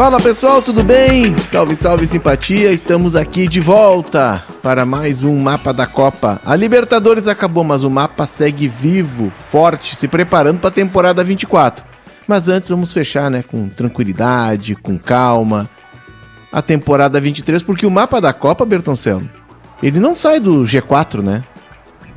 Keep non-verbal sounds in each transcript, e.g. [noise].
Fala pessoal, tudo bem? Salve, salve simpatia, estamos aqui de volta para mais um mapa da Copa. A Libertadores acabou, mas o mapa segue vivo, forte, se preparando para a temporada 24. Mas antes vamos fechar, né, com tranquilidade, com calma, a temporada 23, porque o mapa da Copa, Bertoncello, ele não sai do G4, né?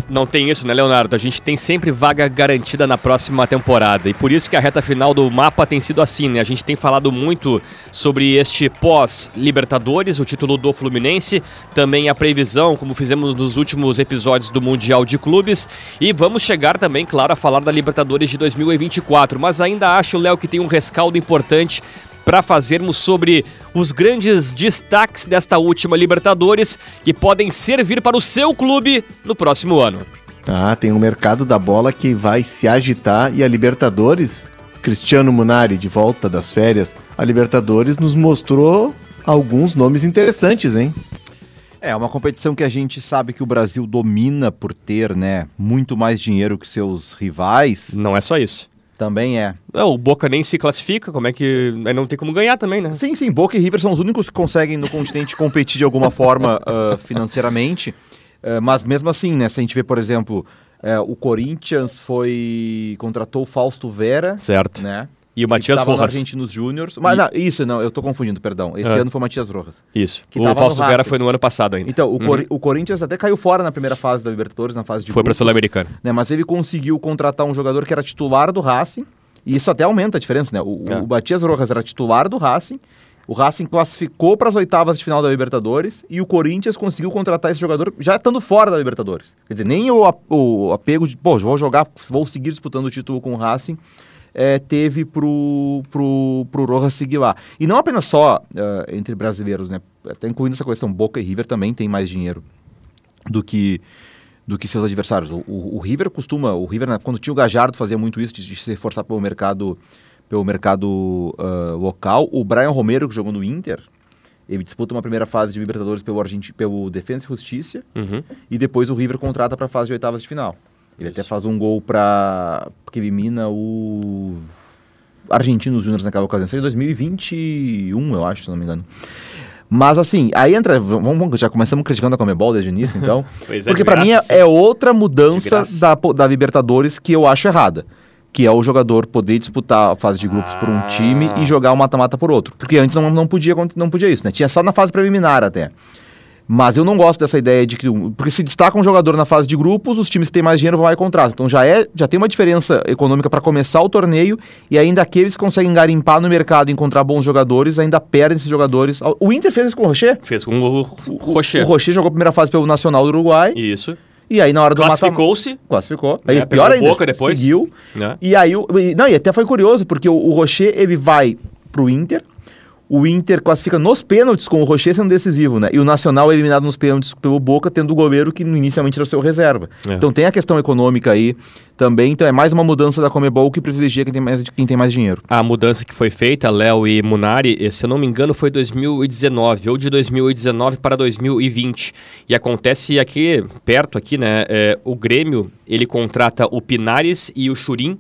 Não tem isso, né, Leonardo? A gente tem sempre vaga garantida na próxima temporada. E por isso que a reta final do mapa tem sido assim, né? A gente tem falado muito sobre este pós-Libertadores, o título do Fluminense, também a previsão, como fizemos nos últimos episódios do Mundial de Clubes. E vamos chegar também, claro, a falar da Libertadores de 2024. Mas ainda acho, Léo, que tem um rescaldo importante para fazermos sobre os grandes destaques desta última Libertadores que podem servir para o seu clube no próximo ano. Ah, tem o um mercado da bola que vai se agitar e a Libertadores, Cristiano Munari de volta das férias, a Libertadores nos mostrou alguns nomes interessantes, hein? É uma competição que a gente sabe que o Brasil domina por ter, né, muito mais dinheiro que seus rivais. Não é só isso. Também é. Não, o Boca nem se classifica, como é que. Não tem como ganhar também, né? Sim, sim. Boca e River são os únicos que conseguem no continente [laughs] competir de alguma forma uh, financeiramente. Uh, mas mesmo assim, né? Se a gente vê, por exemplo, uh, o Corinthians foi. contratou o Fausto Vera. Certo. Né? E o Matias Rojas. Argentinos Júniors. Mas E- não, isso, não, eu tô confundindo, perdão. Esse Ah. ano foi o Matias Rojas. Isso. Que o Fausto Vera foi no ano passado ainda. Então, o, Cori- o Corinthians até caiu fora na primeira fase da Libertadores, na fase de foi para Sul-Americana. né? Mas ele conseguiu contratar um jogador que era titular do Racing, e isso até aumenta a diferença, né? O, É. o Matias Rojas era titular do Racing, o Racing classificou para as oitavas de final da Libertadores e o Corinthians conseguiu contratar esse jogador já estando fora da Libertadores. Quer dizer, nem o, o apego de, pô, vou jogar, vou seguir disputando o título com o Racing, é, teve pro, pro, pro Rojas seguir lá. E não apenas só eh, entre brasileiros, né? Até incluindo essa questão, Boca e River também tem mais dinheiro do que do que seus adversários. O, o- o River costuma, o River né, quando tinha o Gajardo fazia muito isso de, de se reforçar pelo mercado pelo mercado ah, local. O Brian Romero que jogou no Inter, ele disputa uma primeira fase de Libertadores pelo Argenti pelo Defensa e Justiça Uhum. e depois o River contrata para a fase de oitavas de final. Ele Isso. até faz um gol para que elimina o Argentinos Júnior naquela ocasião. Isso é de 2021, eu acho, se não me engano. Mas assim, aí entra, vamos, vamos- já começamos criticando a Comebol desde o início, então. [laughs] Pois é, porque para mim é, é outra mudança da, da Libertadores que eu acho errada. Que é o jogador poder disputar a fase de grupos por um Ah. time e jogar o mata-mata por outro. Porque antes não, não, podia, não podia isso, né? Tinha só na fase preliminar até. Mas eu não gosto dessa ideia de que. Porque se destaca um jogador na fase de grupos, os times que têm mais dinheiro vão lá e contratam. Então já, é, já tem uma diferença econômica para começar o torneio e ainda aqueles que conseguem garimpar no mercado e encontrar bons jogadores ainda perdem esses jogadores. O Inter fez isso com o Rocher. Fez com o Rocher. O Rocher jogou a primeira fase pelo Nacional do Uruguai Isso. e aí na hora do mata- Classificou-se. Classificou. Aí É, pior ainda. Boca depois. Seguiu. Né? E aí, o- não, e até foi curioso, porque o, o Rocher, ele vai pro Inter, o Inter classifica nos pênaltis com o Rocher sendo decisivo, né? E o Nacional é eliminado nos pênaltis pelo Boca, tendo o goleiro que inicialmente era o seu reserva. É. Então tem a questão econômica aí também, então é mais uma mudança da Comebol que privilegia quem tem mais, quem tem mais dinheiro. A mudança que foi feita, Léo e Munari, eh, se eu não me engano, foi 2019, ou de 2019 para 2020. E acontece aqui, perto aqui, né? eh, o Grêmio, ele contrata o Pinares e o Churim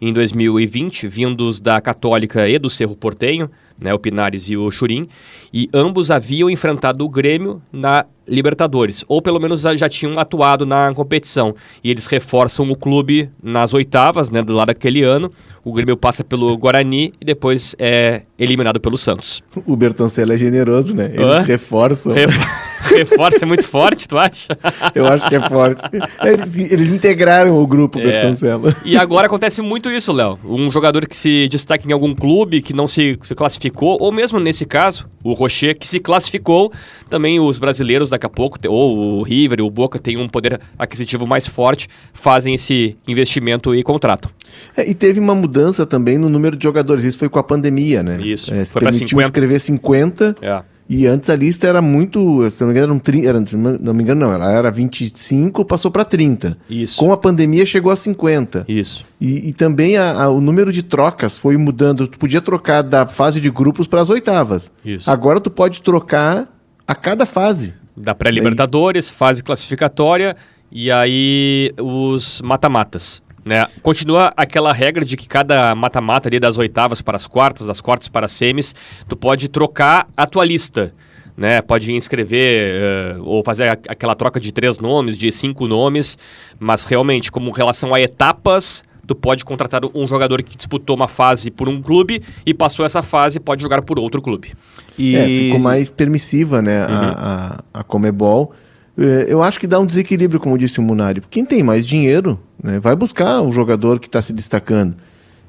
em 2020, vindos da Católica e do Cerro Portenho, né? O Pinares e o Churim. E ambos haviam enfrentado o Grêmio na Libertadores, ou pelo menos já tinham atuado na competição. E eles reforçam o clube nas oitavas, né, do lado daquele ano. O Grêmio passa pelo Guarani e depois é eliminado pelo Santos. O Bertoncello é generoso, né? Eles Hã? reforçam. Re- [laughs] [laughs] Reforça é muito forte, tu acha? Eu acho que é forte. Eles, eles integraram o grupo, É. Bertoncello. E agora acontece muito isso, Léo. Um jogador que se destaca em algum clube, que não se, se classificou, ou mesmo nesse caso, o Rocher, que se classificou, também os brasileiros daqui a pouco, ou o River, o Boca, tem um poder aquisitivo mais forte, fazem esse investimento e contratam. É, e teve uma mudança também no número de jogadores. Isso foi com a pandemia, né? Isso, É, foi permitiu 50. escrever 50. É. E antes a lista era muito. Se não me engano, eram 30, era, se não me engano, não. Ela era 25, passou para 30. Isso. Com a pandemia chegou a 50. Isso. E, e também a- a- o número de trocas foi mudando. Tu podia trocar da fase de grupos para as oitavas. Isso. Agora tu pode trocar a cada fase. Da pré-Libertadores, fase classificatória e aí os mata-matas. Né? Continua aquela regra de que cada mata-mata ali das oitavas para as quartas, das quartas para as semis, tu pode trocar a tua lista. Né? Pode inscrever uh, ou fazer a, aquela troca de três nomes, de cinco nomes, mas realmente, como relação a etapas, tu pode contratar um jogador que disputou uma fase por um clube e passou essa fase pode jogar por outro clube. E é, ficou mais permissiva, né, uhum. a, a, a Comebol. É, eu acho que dá um desequilíbrio, como disse o Munari. Quem tem mais dinheiro né, vai buscar o jogador que está se destacando.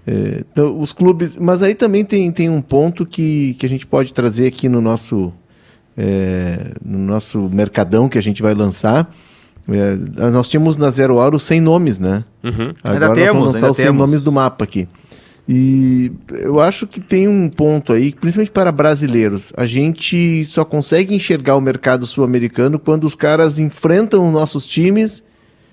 É, então, os clubes. Mas aí também tem, tem um ponto que, que a gente pode trazer aqui no nosso, é, no nosso mercadão que a gente vai lançar. É, nós tínhamos na Zero Hora os 100 nomes, né? Uhum. Agora ainda nós temos, vamos lançar os 100 temos. nomes do mapa aqui. E eu acho que tem um ponto aí, principalmente para brasileiros. A gente só consegue enxergar o mercado sul-americano quando os caras enfrentam os nossos times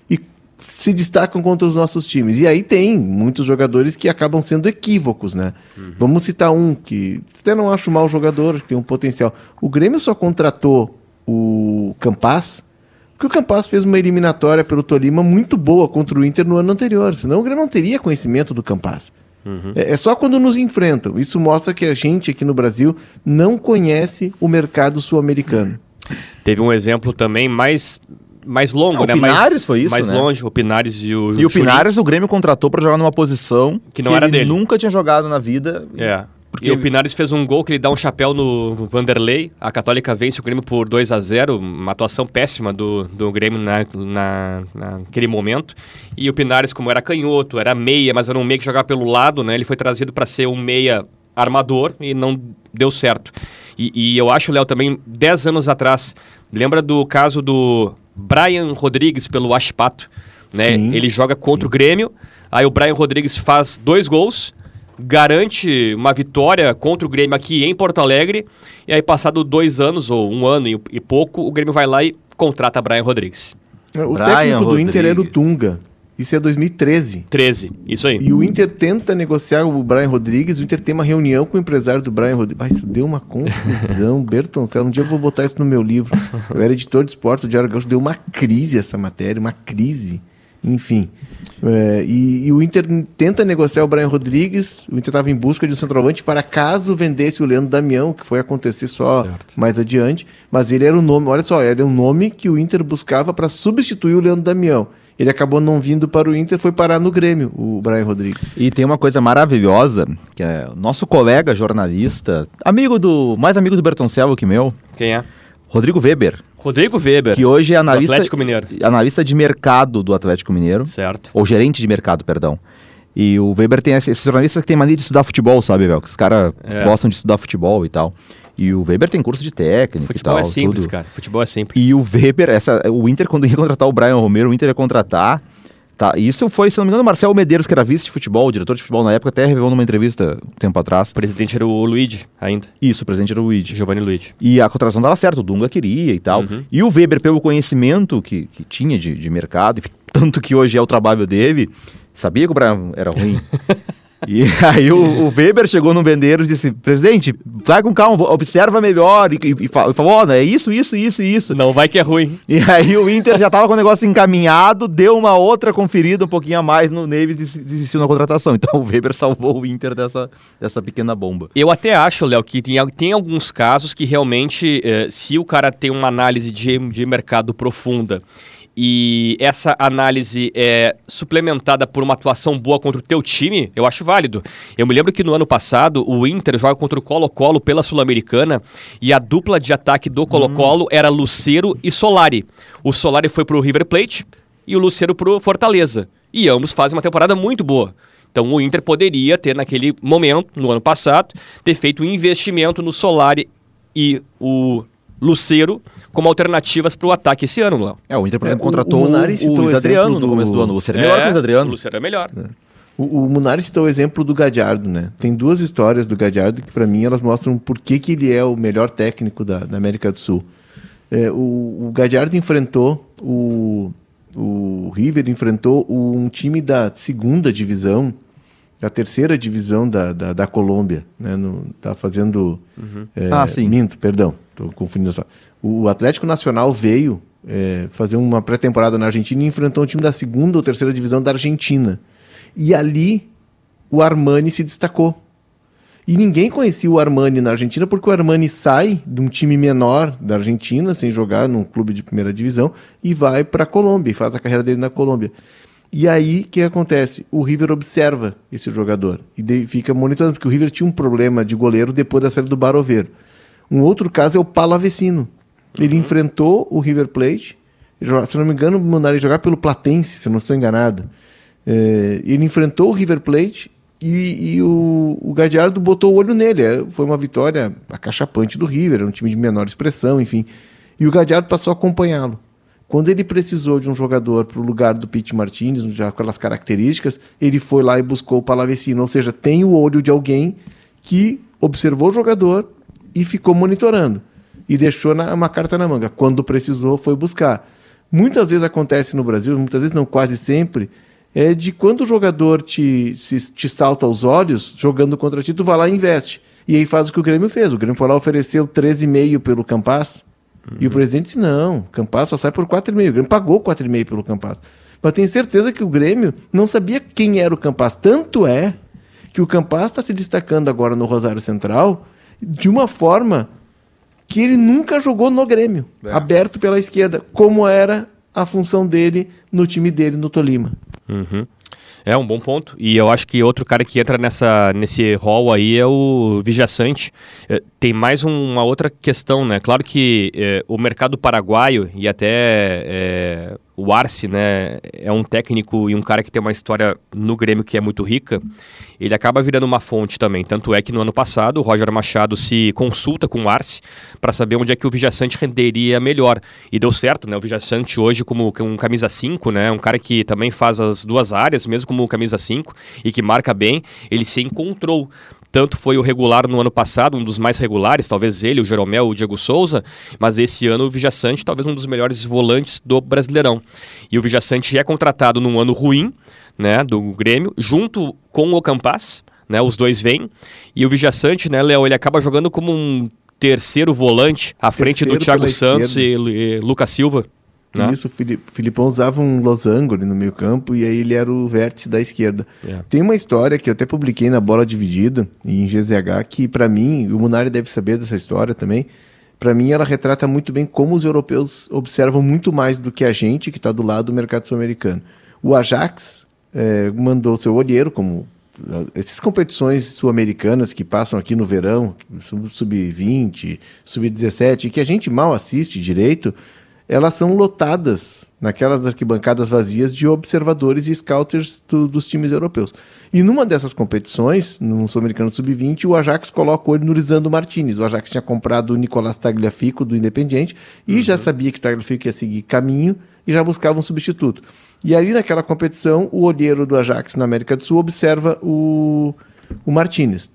e se destacam contra os nossos times. E aí tem muitos jogadores que acabam sendo equívocos, né? Uhum. Vamos citar um que até não acho mau jogador, que tem um potencial. O Grêmio só contratou o Campas porque o Campas fez uma eliminatória pelo Tolima muito boa contra o Inter no ano anterior. Senão o Grêmio não teria conhecimento do Campas. Uhum. É, é, só quando nos enfrentam. Isso mostra que a gente aqui no Brasil não conhece o mercado sul-americano. Teve um exemplo também mais mais longo, né? O Pinares mais, foi isso, Mais né? longe, o Pinares e o E o Pinares o Grêmio contratou para jogar numa posição que não que era ele dele. nunca tinha jogado na vida. É. Porque e o Pinares fez um gol que ele dá um chapéu no Vanderlei. A Católica vence o Grêmio por 2 a 0 Uma atuação péssima do, do Grêmio na, na, naquele momento. E o Pinares, como era canhoto, era meia, mas era um meia que jogava pelo lado, né? Ele foi trazido para ser um meia armador e não deu certo. E, e eu acho, Léo, também, 10 anos atrás, lembra do caso do Brian Rodrigues pelo Ashpato? Né? Ele joga contra sim. o Grêmio, aí o Brian Rodrigues faz dois gols garante uma vitória contra o Grêmio aqui em Porto Alegre. E aí, passado dois anos, ou um ano e, pouco, o Grêmio vai lá e contrata Brian Rodrigues. O Brian técnico do Rodrigues. Inter era o Tunga. Isso é 2013. 13, isso aí. E o Inter tenta negociar o Brian Rodrigues, o Inter tem uma reunião com o empresário do Brian Rodrigues. Mas isso deu uma confusão, [laughs] Bertoncelo. Um dia eu vou botar isso no meu livro. Eu era editor de esporte, o Diário Gaúcho deu uma crise essa matéria, uma crise. Enfim. É, e, e, o Inter tenta negociar o Brian Rodrigues. O Inter estava em busca de um centroavante para caso vendesse o Leandro Damião, que foi acontecer só certo. mais adiante. Mas ele era o nome, olha só, era um nome que o Inter buscava para substituir o Leandro Damião. Ele acabou não vindo para o Inter, foi parar no Grêmio, o Brian Rodrigues. E tem uma coisa maravilhosa, que é nosso colega jornalista, amigo do. mais amigo do Bertoncello que meu. Quem é? Rodrigo Weber. Rodrigo Weber. Que hoje é analista, Atlético Mineiro. analista de mercado do Atlético Mineiro. Certo. Ou gerente de mercado, perdão. E o Weber tem esses jornalistas que tem mania de estudar futebol, sabe, velho? Que os caras é. gostam de estudar futebol e tal. E o Weber tem curso de técnica Futebol e tal. é simples, tudo. cara. Futebol é simples. E o Weber, essa, o Inter, quando ia contratar o Brian Romero, o Inter ia contratar Tá, isso foi, se não me engano, o Marcelo Medeiros, que era vice de futebol, diretor de futebol na época, até revelou numa entrevista um tempo atrás. O presidente era o Luigi, ainda. Isso, o presidente era o Luigi. Giovanni Luigi. E a contratação dava certo, o Dunga queria e tal. Uhum. E o Weber, pelo conhecimento que, que tinha de, de mercado, tanto que hoje é o trabalho dele, sabia que o Brian era ruim. [laughs] E [laughs] aí o, o, Weber chegou no vendeiro e disse, presidente, vai com calma, observa melhor. E, e, e falou, ó, oh, é isso, isso, isso isso. Não vai que é ruim. E aí o Inter já tava com o negócio encaminhado, deu uma outra conferida um pouquinho a mais no Neves e desistiu na contratação. Então o Weber salvou o Inter dessa, dessa pequena bomba. Eu até acho, Léo, que tem, tem alguns casos que realmente, eh, se o cara tem uma análise de, de mercado profunda e essa análise é suplementada por uma atuação boa contra o teu time, eu acho válido. Eu me lembro que no ano passado o Inter joga contra o Colo-Colo pela Sul-Americana e a dupla de ataque do Colo-Colo hum. era Luceiro e Solari. O Solari foi pro River Plate e o Luceiro pro Fortaleza. E ambos fazem uma temporada muito boa. Então o Inter poderia ter naquele momento, no ano passado, ter feito um investimento no Solari e o Luceiro como alternativas para o ataque esse ano, Léo. É, o Inter, por exemplo, é, contratou o, o, o Luiz Adriano do... no começo do ano. O Luceiro é, melhor que o Luiz Adriano. O Luceiro é melhor. É. O, o Munari citou o exemplo do Gadiardo, né? Tem duas histórias do Gadiardo que, para mim, elas mostram por que, que ele é o melhor técnico da, da América do Sul. É, o, o Gadiardo enfrentou o, o River, enfrentou um time da segunda divisão, da terceira divisão da, da, da Colômbia, né? No, tá fazendo... Uhum. É, ah, sim. Minto, perdão Estou confundindo só. O Atlético Nacional veio é, fazer uma pré-temporada na Argentina e enfrentou um time da segunda ou terceira divisão da Argentina. E ali o Armani se destacou. E ninguém conhecia o Armani na Argentina porque o Armani sai de um time menor da Argentina, sem jogar num clube de primeira divisão, e vai para a Colômbia, e faz a carreira dele na Colômbia. E aí, o que acontece? O River observa esse jogador e fica monitorando, porque o River tinha um problema de goleiro depois da saída do Baroveiro. Um outro caso é o Palavecino. Ele uhum. enfrentou o River Plate, se não me engano, mandaram ele jogar pelo Platense, se não estou enganado. É, ele enfrentou o River Plate e, e o, o Gadiardo botou o olho nele. É, foi uma vitória acachapante do River, um time de menor expressão, enfim. E o Gadiardo passou a acompanhá-lo. Quando ele precisou de um jogador para o lugar do Pete Martinez, já com aquelas características, ele foi lá e buscou o Palavecino. Ou seja, tem o olho de alguém que observou o jogador e ficou monitorando. E deixou na, uma carta na manga. Quando precisou, foi buscar. Muitas vezes acontece no Brasil, muitas vezes não, quase sempre, é de quando o jogador te, se, te salta aos olhos, jogando contra ti, tu vai lá e investe. E aí faz o que o Grêmio fez. O Grêmio foi lá ofereceu 13,5 pelo Campas. Uhum. E o presidente disse: não, Campas só sai por 4,5. O Grêmio pagou 4,5 pelo Campas. Mas tenho certeza que o Grêmio não sabia quem era o Campas. Tanto é que o Campas está se destacando agora no Rosário Central de uma forma que ele nunca jogou no Grêmio, é. aberto pela esquerda, como era a função dele no time dele no Tolima. Uhum. É um bom ponto. E eu acho que outro cara que entra nessa, nesse rol aí é o Vijaçante. É, tem mais uma outra questão, né? Claro que é, o mercado paraguaio e até é, o Arce, né, é um técnico e um cara que tem uma história no Grêmio que é muito rica, ele acaba virando uma fonte também. Tanto é que no ano passado o Roger Machado se consulta com o Arce para saber onde é que o Vijaçante renderia melhor. E deu certo, né? O Vijaçante hoje como um camisa 5, né, um cara que também faz as duas áreas, mesmo como camisa 5 e que marca bem, ele se encontrou tanto foi o regular no ano passado, um dos mais regulares, talvez ele, o Jeromel, o Diego Souza, mas esse ano o Vijaçante, talvez um dos melhores volantes do Brasileirão. E o Vijaçante é contratado num ano ruim, né, do Grêmio, junto com o Campas, né, os dois vêm, e o Vijaçante, né, Léo, ele acaba jogando como um terceiro volante à frente terceiro do Thiago Santos e, e Lucas Silva. Né? Isso, o Filipão usava um losango ali no meio campo e aí ele era o vértice da esquerda. É. Tem uma história que eu até publiquei na Bola Dividida, em GZH, que para mim, o Munari deve saber dessa história também, para mim ela retrata muito bem como os europeus observam muito mais do que a gente que está do lado do mercado sul-americano. O Ajax é, mandou seu olheiro, como eh, essas competições sul-americanas que passam aqui no verão, sub-20, sub-17, que a gente mal assiste direito, elas são lotadas naquelas arquibancadas vazias de observadores e scouters do, dos times europeus. E numa dessas competições, no Sul-Americano Sub-20, o Ajax coloca o olho no Lisandro Martinez. O Ajax tinha comprado o Nicolás Tagliafico do Independiente e uhum. já sabia que o Tagliafico ia seguir caminho e já buscava um substituto. E ali naquela competição, o olheiro do Ajax na América do Sul observa o, o Martinez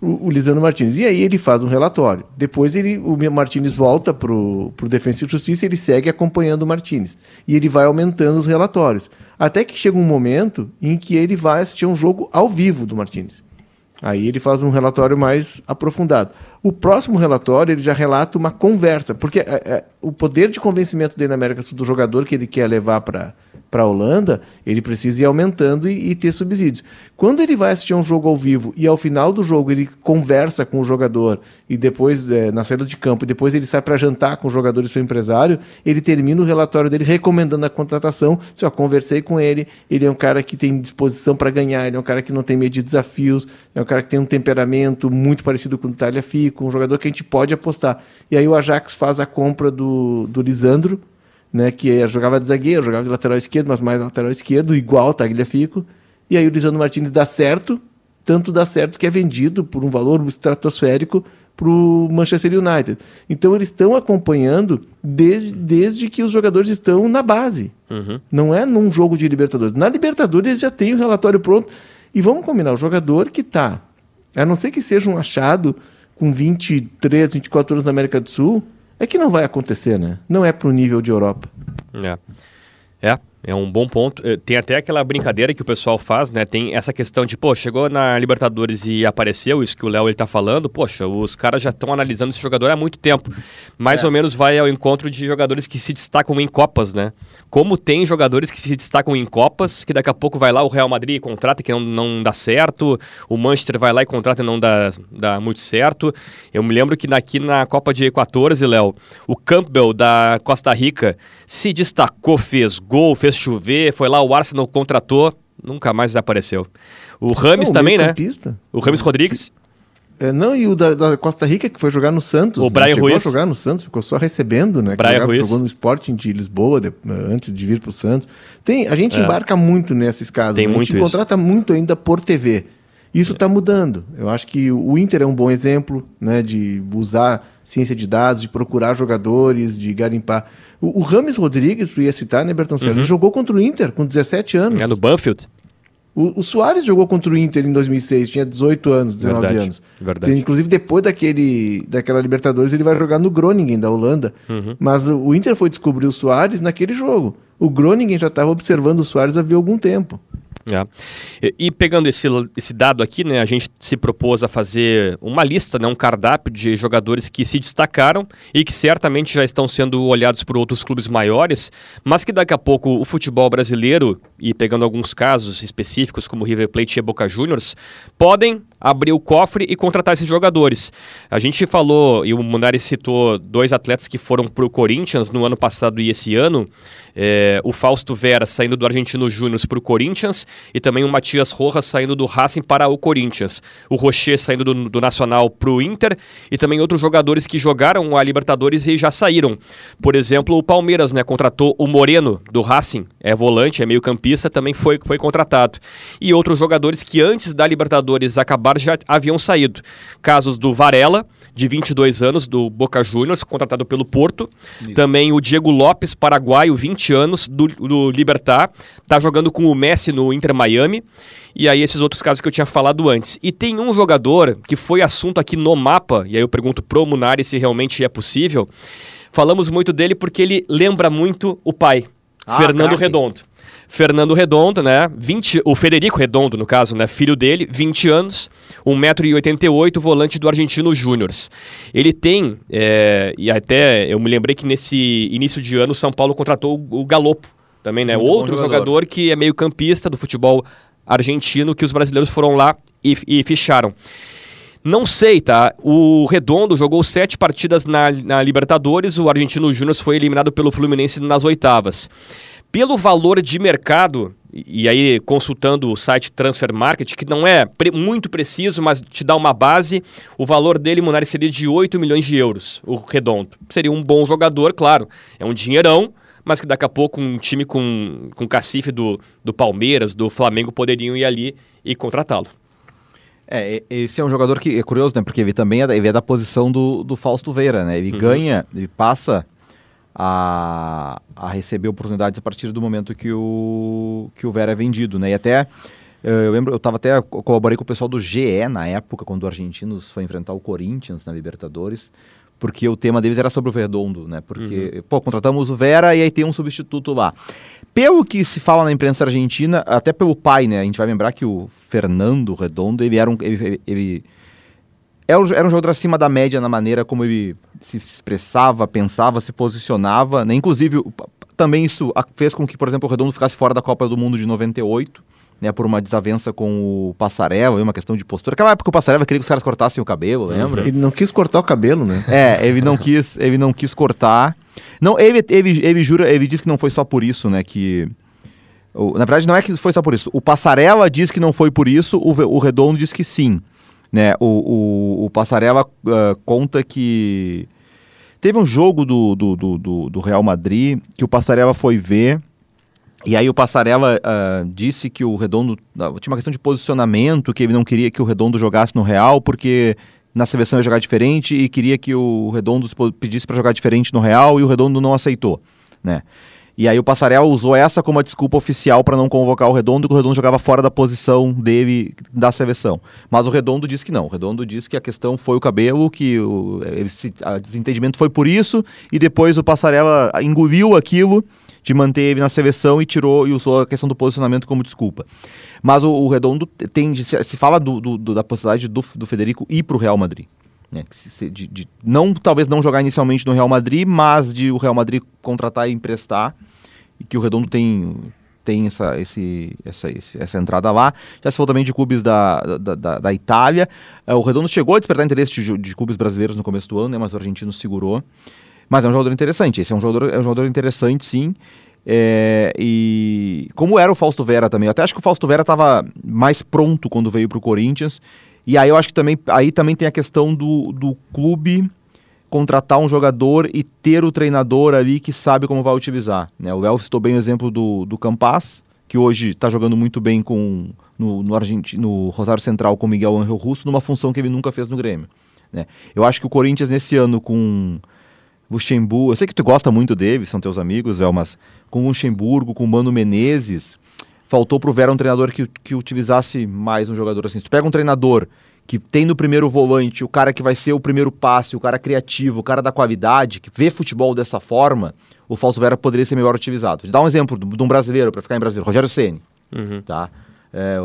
o, Lisandro Martins. E aí ele faz um relatório. Depois ele, o Martins volta para o Defensa e Justiça ele segue acompanhando o Martins. E ele vai aumentando os relatórios. Até que chega um momento em que ele vai assistir um jogo ao vivo do Martins. Aí ele faz um relatório mais aprofundado. O próximo relatório ele já relata uma conversa, porque é, é, o poder de convencimento dele na América Sul do jogador que ele quer levar para para a Holanda, ele precisa ir aumentando e, e, ter subsídios. Quando ele vai assistir um jogo ao vivo e ao final do jogo ele conversa com o jogador e depois, é, na saída de campo, e depois ele sai para jantar com o jogador e seu empresário, ele termina o relatório dele recomendando a contratação. Se eu conversei com ele, ele é um cara que tem disposição para ganhar, ele é um cara que não tem medo de desafios, é um cara que tem um temperamento muito parecido com o Itália Fico, um jogador que a gente pode apostar. E aí o Ajax faz a compra do, do Lisandro, né, que jogava de zagueiro, jogava de lateral esquerdo, mas mais lateral esquerdo, igual Tagliafico. E aí o Lisandro Martins dá certo, tanto dá certo que é vendido por um valor estratosférico para o Manchester United. Então eles estão acompanhando desde, desde que os jogadores estão na base. Uhum. Não é num jogo de Libertadores. Na Libertadores eles já têm o relatório pronto. E vamos combinar, o jogador que está, a não ser que seja um achado com 23, 24 anos na América do Sul, é que não vai acontecer, né? Não é pro nível de Europa. É. É, É um bom ponto. Eh, tem até aquela brincadeira que o pessoal faz, né? Tem essa questão de, pô, chegou na Libertadores e apareceu, isso que o Léo ele tá falando, poxa, os caras já estão analisando esse jogador há muito tempo. Mais é. ou menos vai ao encontro de jogadores que se destacam em Copas, né? Como tem jogadores que se destacam em Copas, que daqui a pouco vai lá o Real Madrid e contrata que não, não dá certo, o Manchester vai lá e contrata e não dá, dá muito certo. Eu me lembro que aqui na Copa de 14, Léo, o Campbell da Costa Rica se destacou, fez gol, fez chover, foi lá, o Arsenal contratou, nunca mais apareceu. O Rames também, né? O Rames Rodrigues. É, não, e o da, da, Costa Rica, que foi jogar no Santos. O Brian Ruiz. jogar no Santos, ficou só recebendo, né? Brian Ruiz. Jogou no Sporting de Lisboa, de, antes de vir para o Santos. Tem, a gente é. embarca muito nesses casos. Tem né? muito a gente isso. contrata muito ainda por TV. Isso está é. mudando. Eu acho que o Inter é um bom exemplo, né? De usar ciência de dados, de procurar jogadores, de garimpar. O, o Rames Rodrigues, tu ia citar, né, Bertoncello? Uhum. Ele jogou contra o Inter com 17 anos. É no Banfield. O, o Soares jogou contra o Inter em 2006, tinha 18 anos, 19 verdade, anos. Verdade. Tem, inclusive, depois daquele, daquela Libertadores, ele vai jogar no Groningen, da Holanda. Uhum. Mas o, o Inter foi descobrir o Soares naquele jogo. O Groningen já estava observando o Soares havia algum tempo. É. E, e, pegando esse, esse dado aqui, né, a gente se propôs a fazer uma lista, né, um cardápio de jogadores que se destacaram e que certamente já estão sendo olhados por outros clubes maiores, mas que daqui a pouco o futebol brasileiro, e pegando alguns casos específicos como River Plate e Boca Juniors, podem abrir o cofre e contratar esses jogadores. A gente falou, e o Munari citou dois atletas que foram para o Corinthians no ano passado e esse ano, é, o Fausto Vera saindo do Argentino Júnior para o Corinthians e também o Matias Rojas saindo do Racing para o Corinthians. O Rocher saindo do, do Nacional para o Inter e também outros jogadores que jogaram a Libertadores e já saíram. Por exemplo, o Palmeiras né, contratou o Moreno do Racing, é volante, é meio campista, também foi, foi contratado. E outros jogadores que antes da Libertadores já haviam saído. Casos do Varela, de 22 anos, do Boca Juniors, contratado pelo Porto. Também o Diego Lopes, paraguaio, 20 anos, do, do Libertar. Tá jogando com o Messi no Inter Miami. E aí esses outros casos que eu tinha falado antes. E tem um jogador que foi assunto aqui no mapa, e aí eu pergunto pro Munari se realmente é possível. Falamos muito dele porque ele lembra muito o pai, ah, Fernando craque. Redondo. Fernando Redondo, né? 20, o Federico Redondo, no caso, né? Filho dele, 20 anos, 1,88m, volante do Argentino Júnior. Ele tem, é, e até eu me lembrei que nesse início de ano o São Paulo contratou o, Galopo também, né? Muito Outro jogador. jogador que é meio campista do futebol argentino que os brasileiros foram lá e, e ficharam. Não sei, tá? O Redondo jogou sete partidas na, na Libertadores, o Argentino Júnior foi eliminado pelo Fluminense nas oitavas. Pelo valor de mercado, e aí consultando o site Transfer Market, que não é pre muito preciso, mas te dá uma base, o valor dele, Munari, seria de 8 milhões de euros, o redondo. Seria um bom jogador, claro, é um dinheirão, mas que daqui a pouco um time com, com cacife do, do Palmeiras, do Flamengo, poderiam ir ali e contratá-lo. É, esse é um jogador que é curioso, né? Porque ele também é da, ele é da posição do, do Fausto Veira, né? Ele uhum. ganha, ele passa a, a receber oportunidades a partir do momento que o, que o Vera é vendido, né? E até, eh, eu lembro, eu estava até, colaborei com o pessoal do GE na época, quando o Argentinos foi enfrentar o Corinthians na Libertadores, porque o tema deles era sobre o Redondo, né? Porque, uhum. pô, contratamos o Vera e aí tem um substituto lá. Pelo que se fala na imprensa argentina, até pelo pai, né? A gente vai lembrar que o Fernando Redondo, ele era um... ele, ele era um jogador acima da média na maneira como ele se expressava, pensava, se posicionava. Né? Inclusive, também isso fez com que, por exemplo, o Redondo ficasse fora da Copa do Mundo de 98. Né, por uma desavença com o Passarela, uma questão de postura. Aquela época o Passarela queria que os caras cortassem o cabelo, lembra? Ele não quis cortar o cabelo, né? É, ele não quis, ele não quis cortar. Não, ele, ele, ele jura, ele diz que não foi só por isso, né, que na verdade não é que foi só por isso. O Passarela diz que não foi por isso, o, o Redondo diz que sim. Né? O, o, o Passarela uh, conta que teve um jogo do, do, do, do, Real Madrid que o Passarela foi ver. E aí o Passarela uh, disse que o Redondo uh, tinha uma questão de posicionamento, que ele não queria que o Redondo jogasse no Real, porque na seleção ia jogar diferente e queria que o Redondo pedisse para jogar diferente no Real e o Redondo não aceitou, né? E aí o Passarel usou essa como a desculpa oficial para não convocar o Redondo, que o Redondo jogava fora da posição dele da seleção. Mas o Redondo disse que não. O Redondo disse que a questão foi o cabelo, que o desentendimento foi por isso, e depois o Passarela engoliu aquilo de manter ele na seleção e tirou e usou a questão do posicionamento como desculpa. Mas o, o Redondo tem, se, se fala do, do, da possibilidade do, do Federico ir para o Real Madrid. Né, de, de, não talvez não jogar inicialmente no Real Madrid, mas de o Real Madrid contratar e emprestar e que o Redondo tem tem essa, esse, essa, esse, essa entrada lá. Já se falou também de clubes da, da, da, da Itália. É, o Redondo chegou a despertar interesse de, de, clubes brasileiros no começo do ano, né, mas o argentino segurou. Mas é um jogador interessante. Esse é um jogador, é um jogador interessante, sim. É, e como era o Fausto Vera também, eu até acho que o Fausto Vera estava mais pronto quando veio para o Corinthians. E aí eu acho que também, aí também tem a questão do, do clube contratar um jogador e ter o treinador ali que sabe como vai utilizar. Né? O Elvis citou bem o exemplo do, do Campas, que hoje está jogando muito bem com no, no, no Rosário Central com Miguel Angel Russo, numa função que ele nunca fez no Grêmio. Né? Eu acho que o Corinthians nesse ano com Luxemburgo, eu sei que tu gosta muito dele, são teus amigos, El, mas com o Luxemburgo, com o Mano Menezes, faltou pro Vera um treinador que, que utilizasse mais um jogador assim. Se tu pega um treinador que tem no primeiro volante o cara que vai ser o primeiro passe, o cara criativo, o cara da qualidade, que vê futebol dessa forma, o Falso Vera poderia ser melhor utilizado. Dar um exemplo de um brasileiro, para ficar em brasileiro, Rogério Ceni, uhum. tá? É,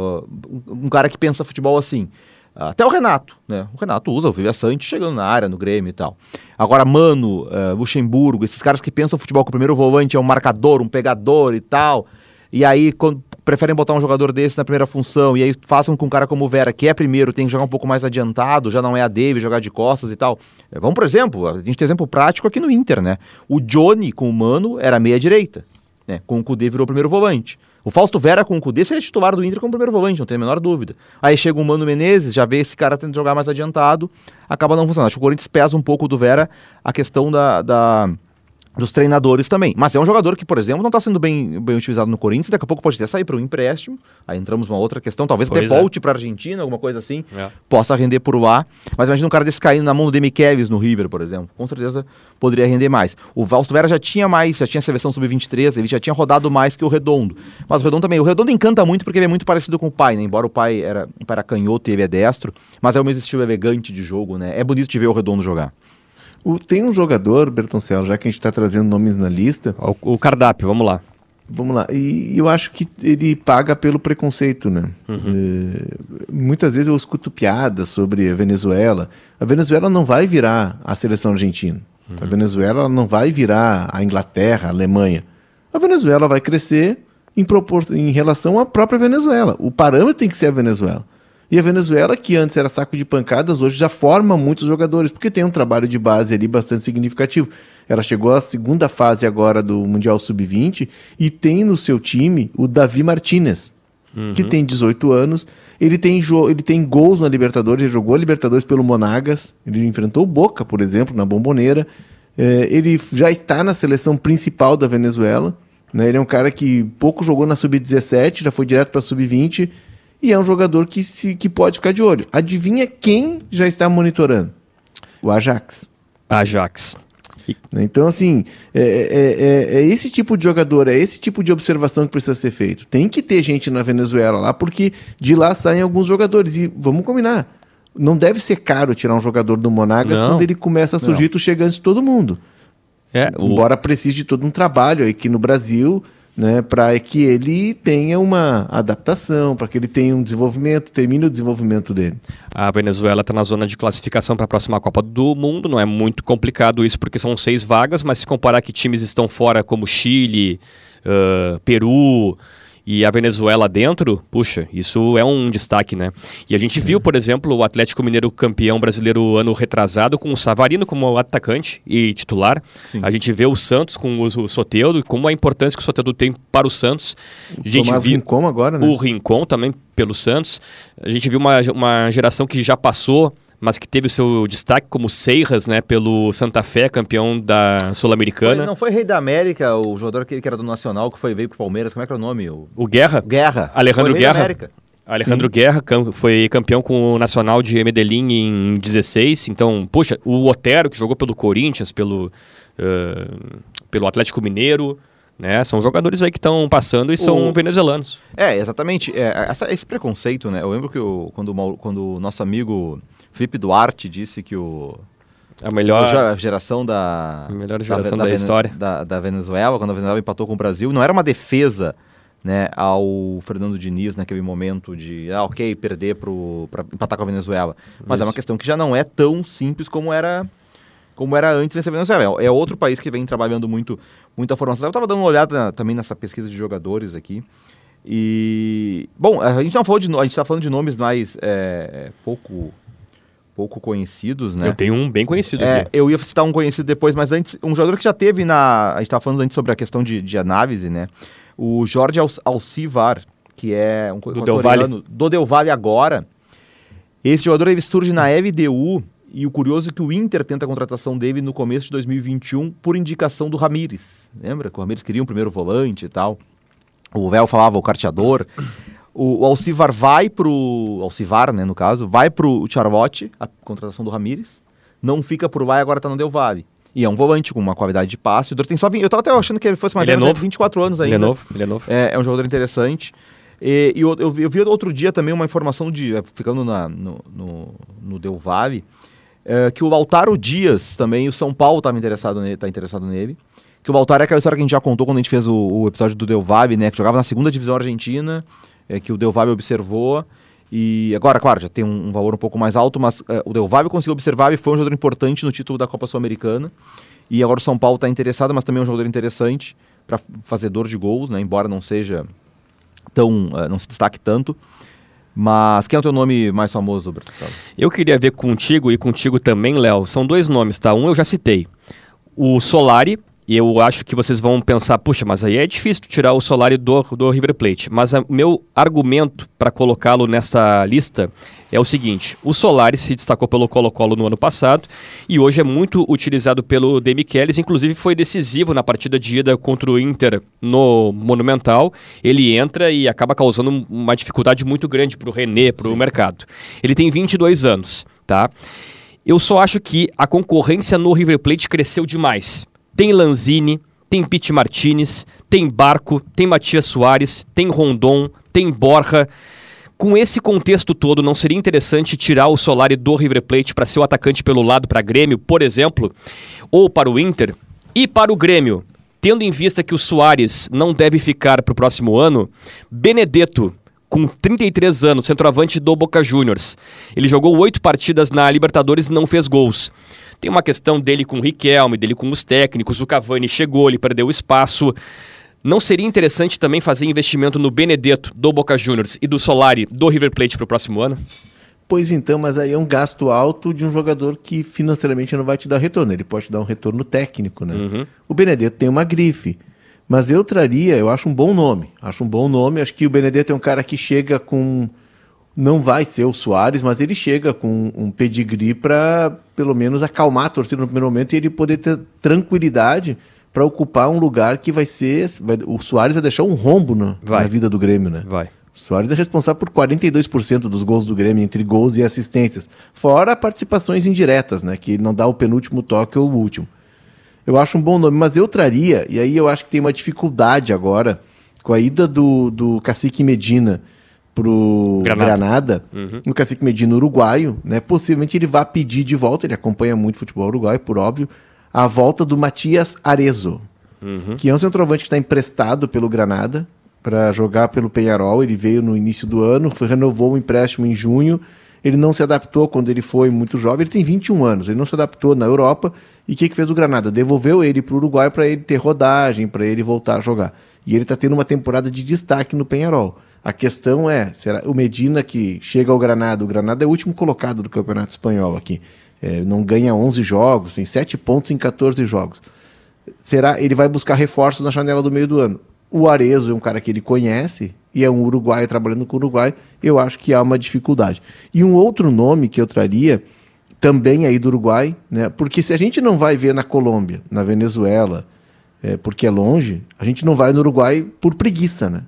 um cara que pensa futebol assim. Até o Renato, né? O Renato usa o Viva Sante chegando na área, no Grêmio e tal. Agora, Mano, uh, Luxemburgo, esses caras que pensam futebol com o primeiro volante é um marcador, um pegador e tal. E aí, quando preferem botar um jogador desse na primeira função e aí façam com um cara como o Vera, que é primeiro, tem que jogar um pouco mais adiantado, já não é a Dave, jogar de costas e tal. É, vamos, por exemplo, a gente tem exemplo prático aqui no Inter, né? O Johnny com o Mano era meia-direita, né? Com o Cudê virou primeiro volante. O Fausto Vera com o Cudê seria titular do Inter como primeiro volante, não tem a menor dúvida. Aí chega o Mano Menezes, já vê esse cara que jogar mais adiantado, acaba não funcionando. Acho que o Corinthians pesa um pouco do Vera a questão da, da dos treinadores também. Mas é um jogador que, por exemplo, não está sendo bem, bem utilizado no Corinthians, daqui a pouco pode até sair para um empréstimo. Aí entramos numa outra questão, talvez pois até é. volte para a Argentina, alguma coisa assim, é. possa render por lá. Mas imagina um cara desse caindo na mão do Demi Kevs no River, por exemplo. Com certeza poderia render mais. O Valsto Vera já tinha mais, já tinha seleção sub-23, ele já tinha rodado mais que o Redondo. Mas o Redondo também, o Redondo encanta muito porque ele é muito parecido com o pai, né? Embora o pai era, para canhoto e ele é destro, mas é o mesmo estilo elegante de jogo, né? É bonito de ver o Redondo jogar. O, tem um jogador, Bertoncelo, já que a gente está trazendo nomes na lista. O, o, cardápio, vamos lá. Vamos lá. E eu acho que ele paga pelo preconceito, né? Uhum. É, muitas vezes eu escuto piadas sobre a Venezuela. A Venezuela não vai virar a seleção argentina. Uhum. A Venezuela não vai virar a Inglaterra, a Alemanha. A Venezuela vai crescer em, propor... em relação à própria Venezuela. O parâmetro tem que ser a Venezuela. E a Venezuela, que antes era saco de pancadas, hoje já forma muitos jogadores, porque tem um trabalho de base ali bastante significativo. Ela chegou à segunda fase agora do Mundial Sub-20 e tem no seu time o Davi Martinez, uhum. que tem 18 anos. Ele tem, ele tem gols na Libertadores, ele jogou a Libertadores pelo Monagas, ele enfrentou o Boca, por exemplo, na Bomboneira. É, ele já está na seleção principal da Venezuela. Né? Ele é um cara que pouco jogou na Sub-17, já foi direto para a Sub-20 e é um jogador que, se, que pode ficar de olho. Adivinha quem já está monitorando? O Ajax. Ajax. Então, assim, é, é, é, é, esse tipo de jogador, é esse tipo de observação que precisa ser feito. Tem que ter gente na Venezuela lá, porque de lá saem alguns jogadores. E vamos combinar, não deve ser caro tirar um jogador do Monagas não. quando ele começa a surgir, tu chega antes de todo mundo. É, o... Embora precise de todo um trabalho aqui no Brasil né, para que ele tenha uma adaptação, para que ele tenha um desenvolvimento, termine o desenvolvimento dele. A Venezuela está na zona de classificação para a próxima Copa do Mundo, não é muito complicado isso porque são seis vagas, mas se comparar que times estão fora como Chile, uh, Peru, e a Venezuela dentro, puxa, isso é um destaque, né? E a gente viu, por exemplo, o Atlético Mineiro campeão brasileiro ano retrasado com o Savarino como atacante e titular. Sim. A gente vê o Santos com o, o Soteudo e como a importância que o Soteudo tem para o Santos. A gente Tomás viu Rincon agora, né? O Rincon também pelo Santos. A gente viu uma, uma geração que já passou mas que teve o seu destaque como Seiras, né, pelo Santa Fé, campeão da Sul-Americana. Não foi Rei da América, o jogador que, que era do Nacional, que foi veio pro Palmeiras, como é que era o nome? O, o Guerra? Guerra. Alejandro Guerra. Alejandro Sim. Guerra foi campeão com o Nacional de Medellín em 16. Então, poxa, o Otero, que jogou pelo Corinthians, pelo, uh, pelo Atlético Mineiro, né? São jogadores aí que estão passando e são o... venezuelanos. É, exatamente. É, essa, esse preconceito, né? Eu lembro que o, quando, quando o nosso amigo Felipe Duarte disse que o, A melhor, a geração da. a melhor geração da, Vene- história. Da, da Venezuela, quando a Venezuela empatou com o Brasil. Não era uma defesa né, ao Fernando Diniz naquele momento de, ah, ok, perder para empatar com a Venezuela. Mas é uma Isso. questão que já não é tão simples como era como era antes a Venezuela. É é outro país que vem trabalhando muito muita formação. Eu estava dando uma olhada também nessa pesquisa de jogadores aqui. E, bom, a gente não falou de, a gente está falando de nomes mais é, pouco pouco conhecidos, né? Eu tenho um bem conhecido É, aqui. eu ia citar um conhecido depois, mas antes, um jogador que já teve na. A gente estava falando antes sobre a questão de, de análise, né? O Jorge Al- Alcivar, que é um Do Del Valle. do Del Valle agora. Esse jogador ele surge na LDU e o curioso é que o Inter tenta a contratação dele no começo de 2021 por indicação do Ramires. Lembra que o Ramires queria um primeiro volante e tal? O Véu falava o carteador. O, o Alcivar vai pro. Alcivar, né, no caso, vai pro Charlotte, a contratação do Ramires. Não fica por e agora tá no Del Valle. E é um volante com uma qualidade de passe. O tem só 20, Eu tava até achando que ele fosse mais Ele é velho, mas novo. 24 anos ainda. Ele é novo, ele é novo. É, é um jogador interessante. E, e eu, eu, vi- eu vi outro dia também uma informação de. eh, Ficando na, no, no, no Del Valle, eh, que o Lautaro Dias também, o São Paulo estava interessado nele, tá interessado nele. Que o Lautaro é aquela história que a gente já contou quando a gente fez o, o episódio do Del Valle, né? Que jogava na segunda divisão argentina, eh, que o Del Valle observou. E agora, claro, já tem um, um valor um pouco mais alto, mas eh, o Del Valle conseguiu observar e foi um jogador importante no título da Copa Sul-Americana. E agora o São Paulo está interessado, mas também é um jogador interessante para fazedor de gols, né? Embora não seja tão eh, não se destaque tanto. Mas quem é o teu nome mais famoso, Bertoldo? Eu queria ver contigo e contigo também, Léo. São dois nomes, tá? Um eu já citei. O Solari, e eu acho que vocês vão pensar, puxa, mas aí é difícil tirar o Solari do, do River Plate. Mas o meu argumento para colocá-lo nessa lista é o seguinte: o Solari se destacou pelo Colo-Colo no ano passado e hoje é muito utilizado pelo Demichelis, inclusive foi decisivo na partida de ida contra o Inter no Monumental. Ele entra e acaba causando um- uma dificuldade muito grande para o René, para o mercado. Ele tem 22 anos, tá? Eu só acho que a concorrência no River Plate cresceu demais. Tem Lanzini, tem Pete Martinez, tem Barco, tem Matias Soares, tem Rondon, tem Borja. Com esse contexto todo, não seria interessante tirar o Solari do River Plate para ser o atacante pelo lado para Grêmio, por exemplo, ou para o Inter? E para o Grêmio, tendo em vista que o Soares não deve ficar para o próximo ano, Benedetto, com 33 anos, centroavante do Boca Juniors. Ele jogou oito partidas na Libertadores e não fez gols. Tem uma questão dele com o Riquelme, dele com os técnicos. O Cavani chegou, ele perdeu espaço. Não seria interessante também fazer investimento no Benedetto do Boca Juniors e do Solari do River Plate para o próximo ano? Pois então, mas aí é um gasto alto de um jogador que financeiramente não vai te dar retorno. Ele pode te dar um retorno técnico, né? Uhum. O Benedetto tem uma grife. Mas eu traria, eu acho um bom nome. Acho um bom nome. Acho que o Benedetto é um cara que chega com. Não vai ser o Soares, mas ele chega com um pedigree para, pelo menos, acalmar a torcida no primeiro momento e ele poder ter tranquilidade para ocupar um lugar que vai ser. vai- o Soares vai deixar um rombo na, na vida do Grêmio, né? Vai. O Soares é responsável por 42% dos gols do Grêmio, entre gols e assistências. Fora participações indiretas, né? Que não dá o penúltimo toque ou o último. Eu acho um bom nome, mas eu traria, e aí eu acho que tem uma dificuldade agora, com a ida do, do Cacique Medina pro Granada. Granada, o Cacique Medina uruguaio, né? Possivelmente ele vá pedir de volta, ele acompanha muito futebol uruguaio, por óbvio, a volta do Matias Arezo, que é um centroavante que está emprestado pelo Granada para jogar pelo Penharol. Ele veio no início do ano, foi, renovou o empréstimo em junho. Ele não se adaptou quando ele foi muito jovem. Ele tem 21 anos, ele não se adaptou na Europa. E o que, que fez o Granada? Devolveu ele para o Uruguai para ele ter rodagem, para ele voltar a jogar. E ele está tendo uma temporada de destaque no Penharol. A questão é, será o Medina que chega ao Granada, o Granada é o último colocado do Campeonato Espanhol aqui. É, não ganha 11 jogos, tem 7 pontos em 14 jogos será ele vai buscar reforços na janela do meio do ano. O Arezo é um cara que ele conhece e é um uruguaio trabalhando com o Uruguai. Eu acho que há uma dificuldade. E um outro nome que eu traria também aí do Uruguai, né? Porque se a gente não vai ver na Colômbia, na Venezuela, é, porque é longe, a gente não vai no Uruguai por preguiça, né?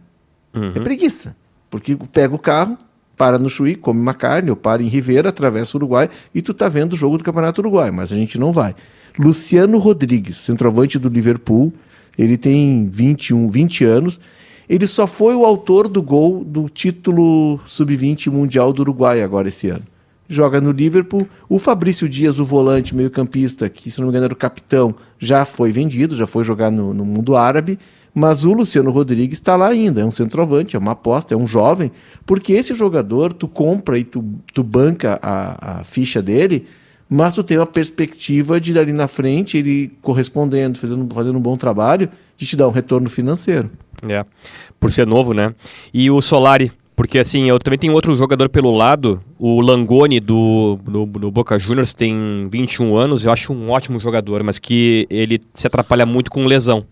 É preguiça. Porque pega o carro, para no Chuí, come uma carne, ou para em Ribeira, atravessa o Uruguai e tu tá vendo o jogo do Campeonato Uruguai, mas a gente não vai. Luciano Rodrigues, centroavante do Liverpool, ele tem 21, 20 anos. Ele só foi o autor do gol do título sub-20 mundial do Uruguai agora esse ano. joga no Liverpool. O Fabrício Dias, o volante meio-campista, que se não me engano era o capitão, já foi vendido, já foi jogar no, no mundo árabe. Mas o Luciano Rodrigues está lá ainda, é um centroavante, é uma aposta, é um jovem, porque esse jogador, tu compra e tu, tu banca a, a ficha dele, mas tu tem uma perspectiva de dali na frente, ele correspondendo, fazendo, fazendo um bom trabalho, de te dar um retorno financeiro. É, por ser novo, né? E o Solari, porque assim, eu também tenho outro jogador pelo lado, o Langoni do, do, do, Boca Juniors tem 21 anos, eu acho um ótimo jogador, mas que ele se atrapalha muito com lesão.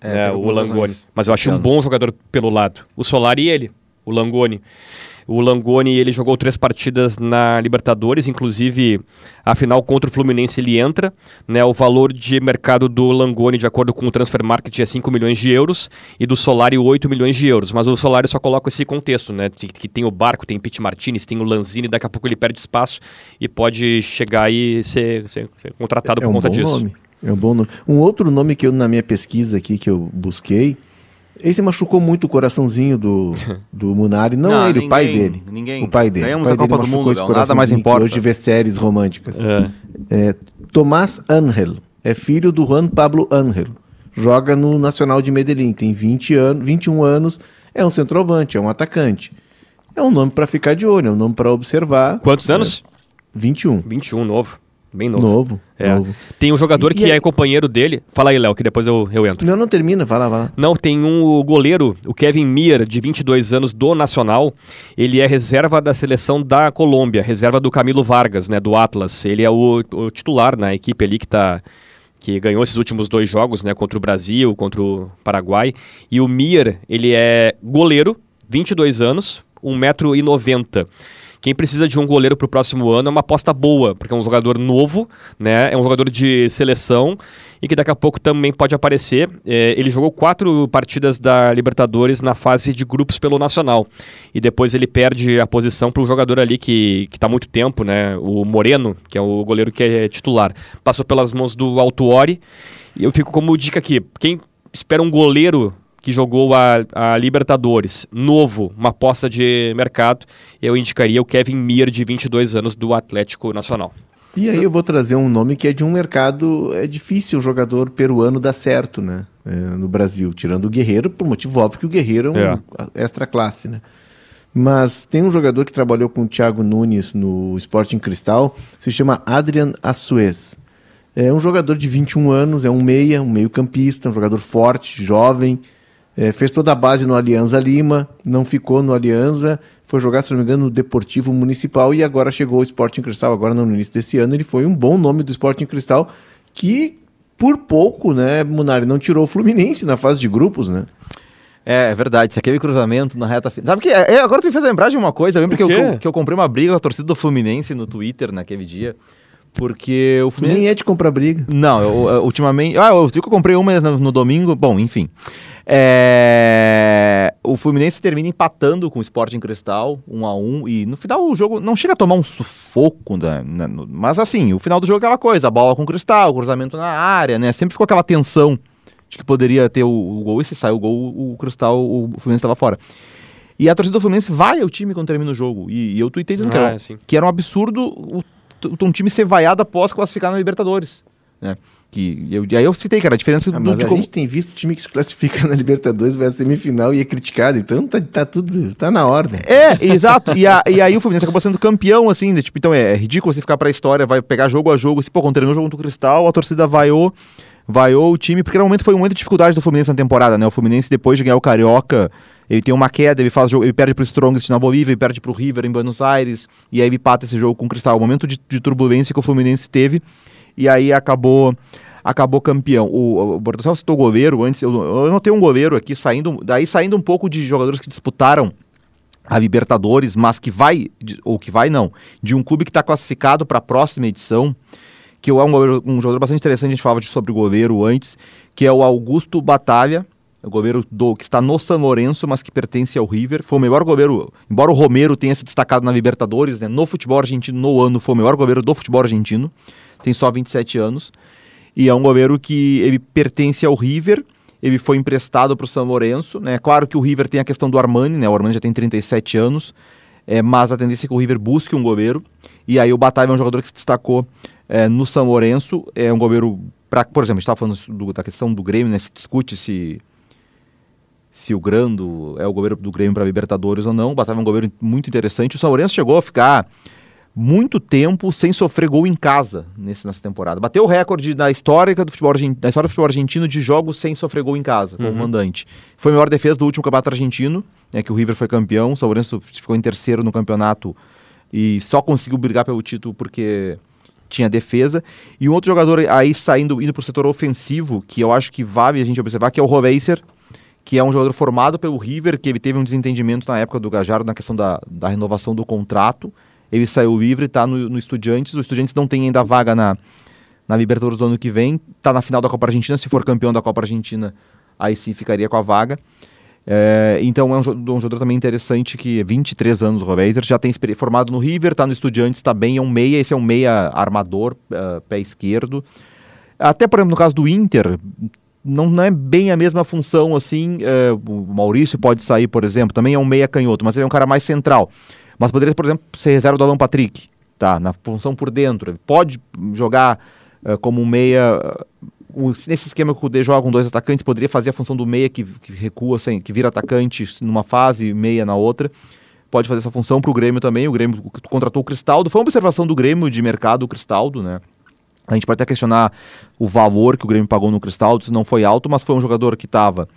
É, é o Langoni. Mas eu acho um bom jogador pelo lado. O Solari e ele, o Langoni. O Langoni, ele jogou três partidas na Libertadores, inclusive a final contra o Fluminense ele entra. Né, o valor de mercado do Langoni, de acordo com o Transfer Market, é 5 milhões de euros e do Solari 8 milhões de euros. Mas o Solari só coloca esse contexto, né? Que, que tem o Barco, tem o Pete Martinez, tem o Lanzini, daqui a pouco ele perde espaço e pode chegar e ser, ser, ser contratado é por um conta disso. Nome. É um bom nome. Um outro nome que eu, na minha pesquisa aqui, que eu busquei, esse machucou muito o coraçãozinho do, do Munari. Não, não ele, ninguém, o pai dele. Ninguém. O pai dele. Ganhamos o pai a Copa dele do Mundo, não, nada mais importa. Hoje vê séries românticas. É. É, Tomás Angel é filho do Juan Pablo Angel. Joga no Nacional de Medellín. Tem 20 anos, 21 anos. É um centroavante, é um atacante. É um nome para ficar de olho, é um nome para observar. Quantos anos? É, 21. 21, novo. Bem novo. Novo. É. novo. Tem um jogador e, que e é companheiro dele. Fala aí, Léo, que depois eu, eu entro. Não, não termina, vai lá, vai lá. Não, tem um goleiro, o Kevin Mier, de 22 anos, do Nacional. Ele é reserva da seleção da Colômbia, reserva do Camilo Vargas, né, do Atlas. Ele é o, o titular na equipe ali que tá que ganhou esses últimos dois jogos, né, contra o Brasil, contra o Paraguai. E o Mier, ele é goleiro, 22 anos, 1,90m. Quem precisa de um goleiro para o próximo ano é uma aposta boa, porque é um jogador novo, né? É um jogador de seleção e que daqui a pouco também pode aparecer. É, ele jogou quatro partidas da Libertadores na fase de grupos pelo Nacional. E depois ele perde a posição para um jogador ali que está há muito tempo, né? O Moreno, que é o goleiro que é titular. Passou pelas mãos do Altuori. E eu fico como dica aqui: quem espera um goleiro que jogou a, a, Libertadores, novo, uma aposta de mercado, eu indicaria o Kevin Mir, de 22 anos, do Atlético Nacional. E aí eu vou trazer um nome que é de um mercado, é difícil o jogador peruano dar certo, né, é, no Brasil, tirando o Guerreiro, por motivo óbvio que o Guerreiro é um é. extra classe, né. Mas tem um jogador que trabalhou com o Thiago Nunes no Sporting Cristal, se chama Adrian Assuez. É um jogador de 21 anos, é um meia, um meio campista, um jogador forte, jovem, é, fez toda a base no Alianza Lima, não ficou no Alianza, foi jogar, se não me engano, no Deportivo Municipal e agora chegou ao Sporting Cristal, agora no início desse ano. Ele foi um bom nome do Sporting Cristal, que por pouco, né, Munari, não tirou o Fluminense na fase de grupos, né? É, é verdade, se aquele cruzamento na reta final. Sabe que é, é, agora tu me fez lembrar de uma coisa. Eu lembro que eu, que eu comprei uma briga com a torcida do Fluminense no Twitter naquele dia. Porque o Fluminense. Nem é de comprar briga. Não, eu, eu, ultimamente. Ah, eu vi que eu comprei uma no, no domingo. Bom, enfim. É... O Fluminense termina empatando com o Sporting Cristal, 1 um a 1 um, e no final o jogo não chega a tomar um sufoco, né? mas assim, o final do jogo é aquela coisa, a bola com o Cristal, cruzamento na área, né? Sempre ficou aquela tensão de que poderia ter o, o gol, e se sai o gol, o Cristal, o Fluminense estava fora. E a torcida do Fluminense vai ao time quando termina o jogo. E, e eu tuitei dizendo ah, que, era, é, que era um absurdo o, o, um time ser vaiado após classificar na Libertadores. Né? Que eu, aí eu citei, cara, a diferença ah, do mas a como... gente tem visto time que se classifica [laughs] na Libertadores, vai à semifinal e é criticado, então tá, tá tudo, tá na ordem. É, exato, e, a, e aí o Fluminense acabou sendo campeão, assim, né? tipo, então é, é, ridículo você ficar pra história, vai pegar jogo a jogo, assim, pô, treinou jogo contra o Cristal, a torcida vaiou, vaiou o time, porque no momento foi um momento de dificuldade do Fluminense na temporada, né, o Fluminense depois de ganhar o Carioca, ele tem uma queda, ele faz jogo, ele perde pro Strongest na Bolívia, ele perde pro River em Buenos Aires, e aí ele pata esse jogo com o Cristal, o momento de, de turbulência que o Fluminense teve, e aí acabou acabou campeão. O, o Bortocel citou goleiro antes, eu, eu não tenho um goleiro aqui saindo, daí saindo um pouco de jogadores que disputaram a Libertadores, mas que vai, ou que vai não, de um clube que está classificado para a próxima edição, que é um, um jogador bastante interessante, a gente falava sobre o goleiro antes, que é o Augusto Batalha, o goleiro do, que está no San Lourenço, mas que pertence ao River. Foi o melhor goleiro, embora o Romero tenha se destacado na Libertadores, né, no futebol argentino no ano, foi o melhor goleiro do futebol argentino, tem só 27 anos. E é um goleiro que ele pertence ao River, ele foi emprestado para o São Lourenço, né? Claro que o River tem a questão do Armani, né? O Armani já tem 37 anos. é, mas a tendência é que o River busque um goleiro. E aí o Batavia é um jogador que se destacou é, no São Lourenço, é um goleiro, pra, por exemplo, a gente estava falando do, da questão do Grêmio, né, se discute se, se o Grando é o goleiro do Grêmio para Libertadores ou não. O Batavia é um goleiro muito interessante. O São Lourenço chegou a ficar muito tempo sem sofrer gol em casa nesse, nessa temporada. Bateu o recorde da história do futebol, da história do futebol argentino de jogos sem sofrer gol em casa, como uhum. mandante. Foi a melhor defesa do último campeonato argentino, né, que o River foi campeão, o São Lourenço ficou em terceiro no campeonato e só conseguiu brigar pelo título porque tinha defesa. E um outro jogador aí saindo, indo para o setor ofensivo, que eu acho que vale a gente observar, que é o Roveiser, que é um jogador formado pelo River, que ele teve um desentendimento na época do Gajardo na questão da, da renovação do contrato. Ele saiu livre, está no, no Estudiantes. O Estudiantes não tem ainda vaga na, na Libertadores do ano que vem. Está na final da Copa Argentina. Se for campeão da Copa Argentina, aí sim ficaria com a vaga. É, então é um, um, jogador também interessante que 23 anos o Roveiser, já tem formado no River, está no Estudiantes, está bem, é um meia, esse é um meia armador, uh, pé esquerdo. Até, por exemplo, no caso do Inter, não, não é bem a mesma função assim. Uh, o Maurício pode sair, por exemplo, também é um meia canhoto, mas ele é um cara mais central. Mas poderia, por exemplo, ser reserva do Alan Patrick, tá? Na função por dentro. Ele pode jogar uh, como meia. Uh, nesse esquema que o D joga com dois atacantes, poderia fazer a função do meia que, que recua, assim, que vira atacante numa fase, meia na outra. Pode fazer essa função para o Grêmio também. O Grêmio contratou o Cristaldo. Foi uma observação do Grêmio de mercado, o Cristaldo, né? A gente pode até questionar o valor que o Grêmio pagou no Cristaldo, se não foi alto, mas foi um jogador que estava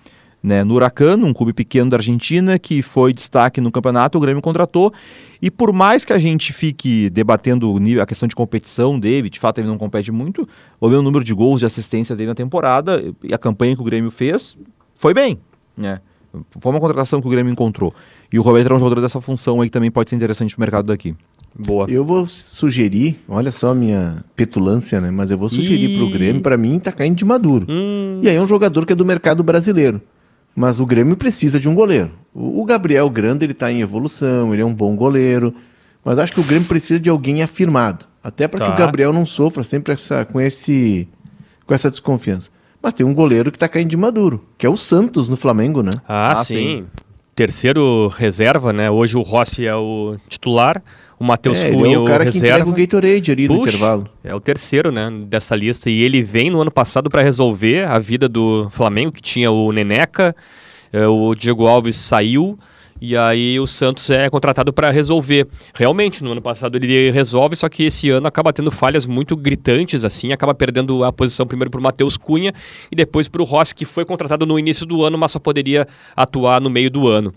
né, no Huracano, um clube pequeno da Argentina, que foi destaque no campeonato, o Grêmio contratou. E por mais que a gente fique debatendo a questão de competição dele, de fato ele não compete muito, o número de gols de assistência dele na temporada e a campanha que o Grêmio fez, foi bem. Né? Foi uma contratação que o Grêmio encontrou. E o Roberto é um jogador dessa função aí que também pode ser interessante para o mercado daqui. Boa. Eu vou sugerir, olha só a minha petulância, né? Mas eu vou sugerir para o Grêmio, para mim, tá caindo de maduro. Hum. E aí é um jogador que é do mercado brasileiro. Mas o Grêmio precisa de um goleiro. O, Gabriel Grande ele está em evolução, ele é um bom goleiro. Mas acho que o Grêmio precisa de alguém afirmado. Até para tá. que o Gabriel não sofra sempre essa, com, esse, com essa desconfiança. Mas tem um goleiro que está caindo de maduro, que é o Santos no Flamengo, né? Ah, ah sim. sim. Terceiro reserva, né? Hoje o Rossi é o titular o Matheus é, Cunha, é o cara o que reserva. o Gatorade ali Puxa, no intervalo. É o terceiro, né, dessa lista. E ele vem no ano passado para resolver a vida do Flamengo, que tinha o Neneca, é, o Diego Alves saiu, e aí o Santos é contratado para resolver. Realmente, no ano passado ele resolve, só que esse ano acaba tendo falhas muito gritantes, assim, acaba perdendo a posição primeiro para o Matheus Cunha e depois para o Rossi, que foi contratado no início do ano, mas só poderia atuar no meio do ano.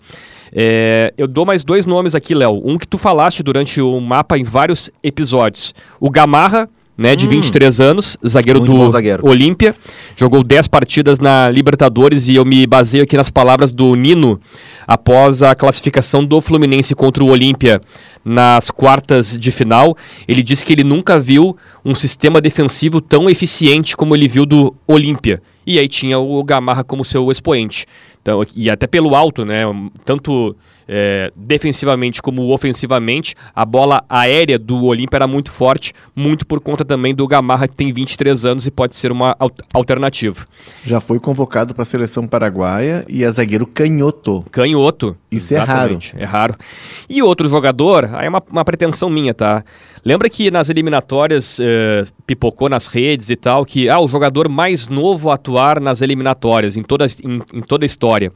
É, eu dou mais dois nomes aqui, Léo. Um que tu falaste durante o mapa em vários episódios. O Gamarra, né, de hum. 23 anos, zagueiro Muito do zagueiro. Olímpia. Jogou 10 partidas na Libertadores e eu me baseio aqui nas palavras do Nino após a classificação do Fluminense contra o Olímpia nas quartas de final. Ele disse que ele nunca viu um sistema defensivo tão eficiente como ele viu do Olímpia. E aí tinha o Gamarra como seu expoente. Então, e até pelo alto, né? Tanto é, defensivamente como ofensivamente, a bola aérea do Olímpia era muito forte, muito por conta também do Gamarra, que tem 23 anos e pode ser uma alternativa. Já foi convocado para a seleção paraguaia e é zagueiro canhoto. Canhoto. Isso exatamente, é raro. É raro. E outro jogador, aí é uma, uma pretensão minha, tá? Lembra que nas eliminatórias eh, pipocou nas redes e tal que ah, o jogador mais novo a atuar nas eliminatórias em toda, em, em toda a história,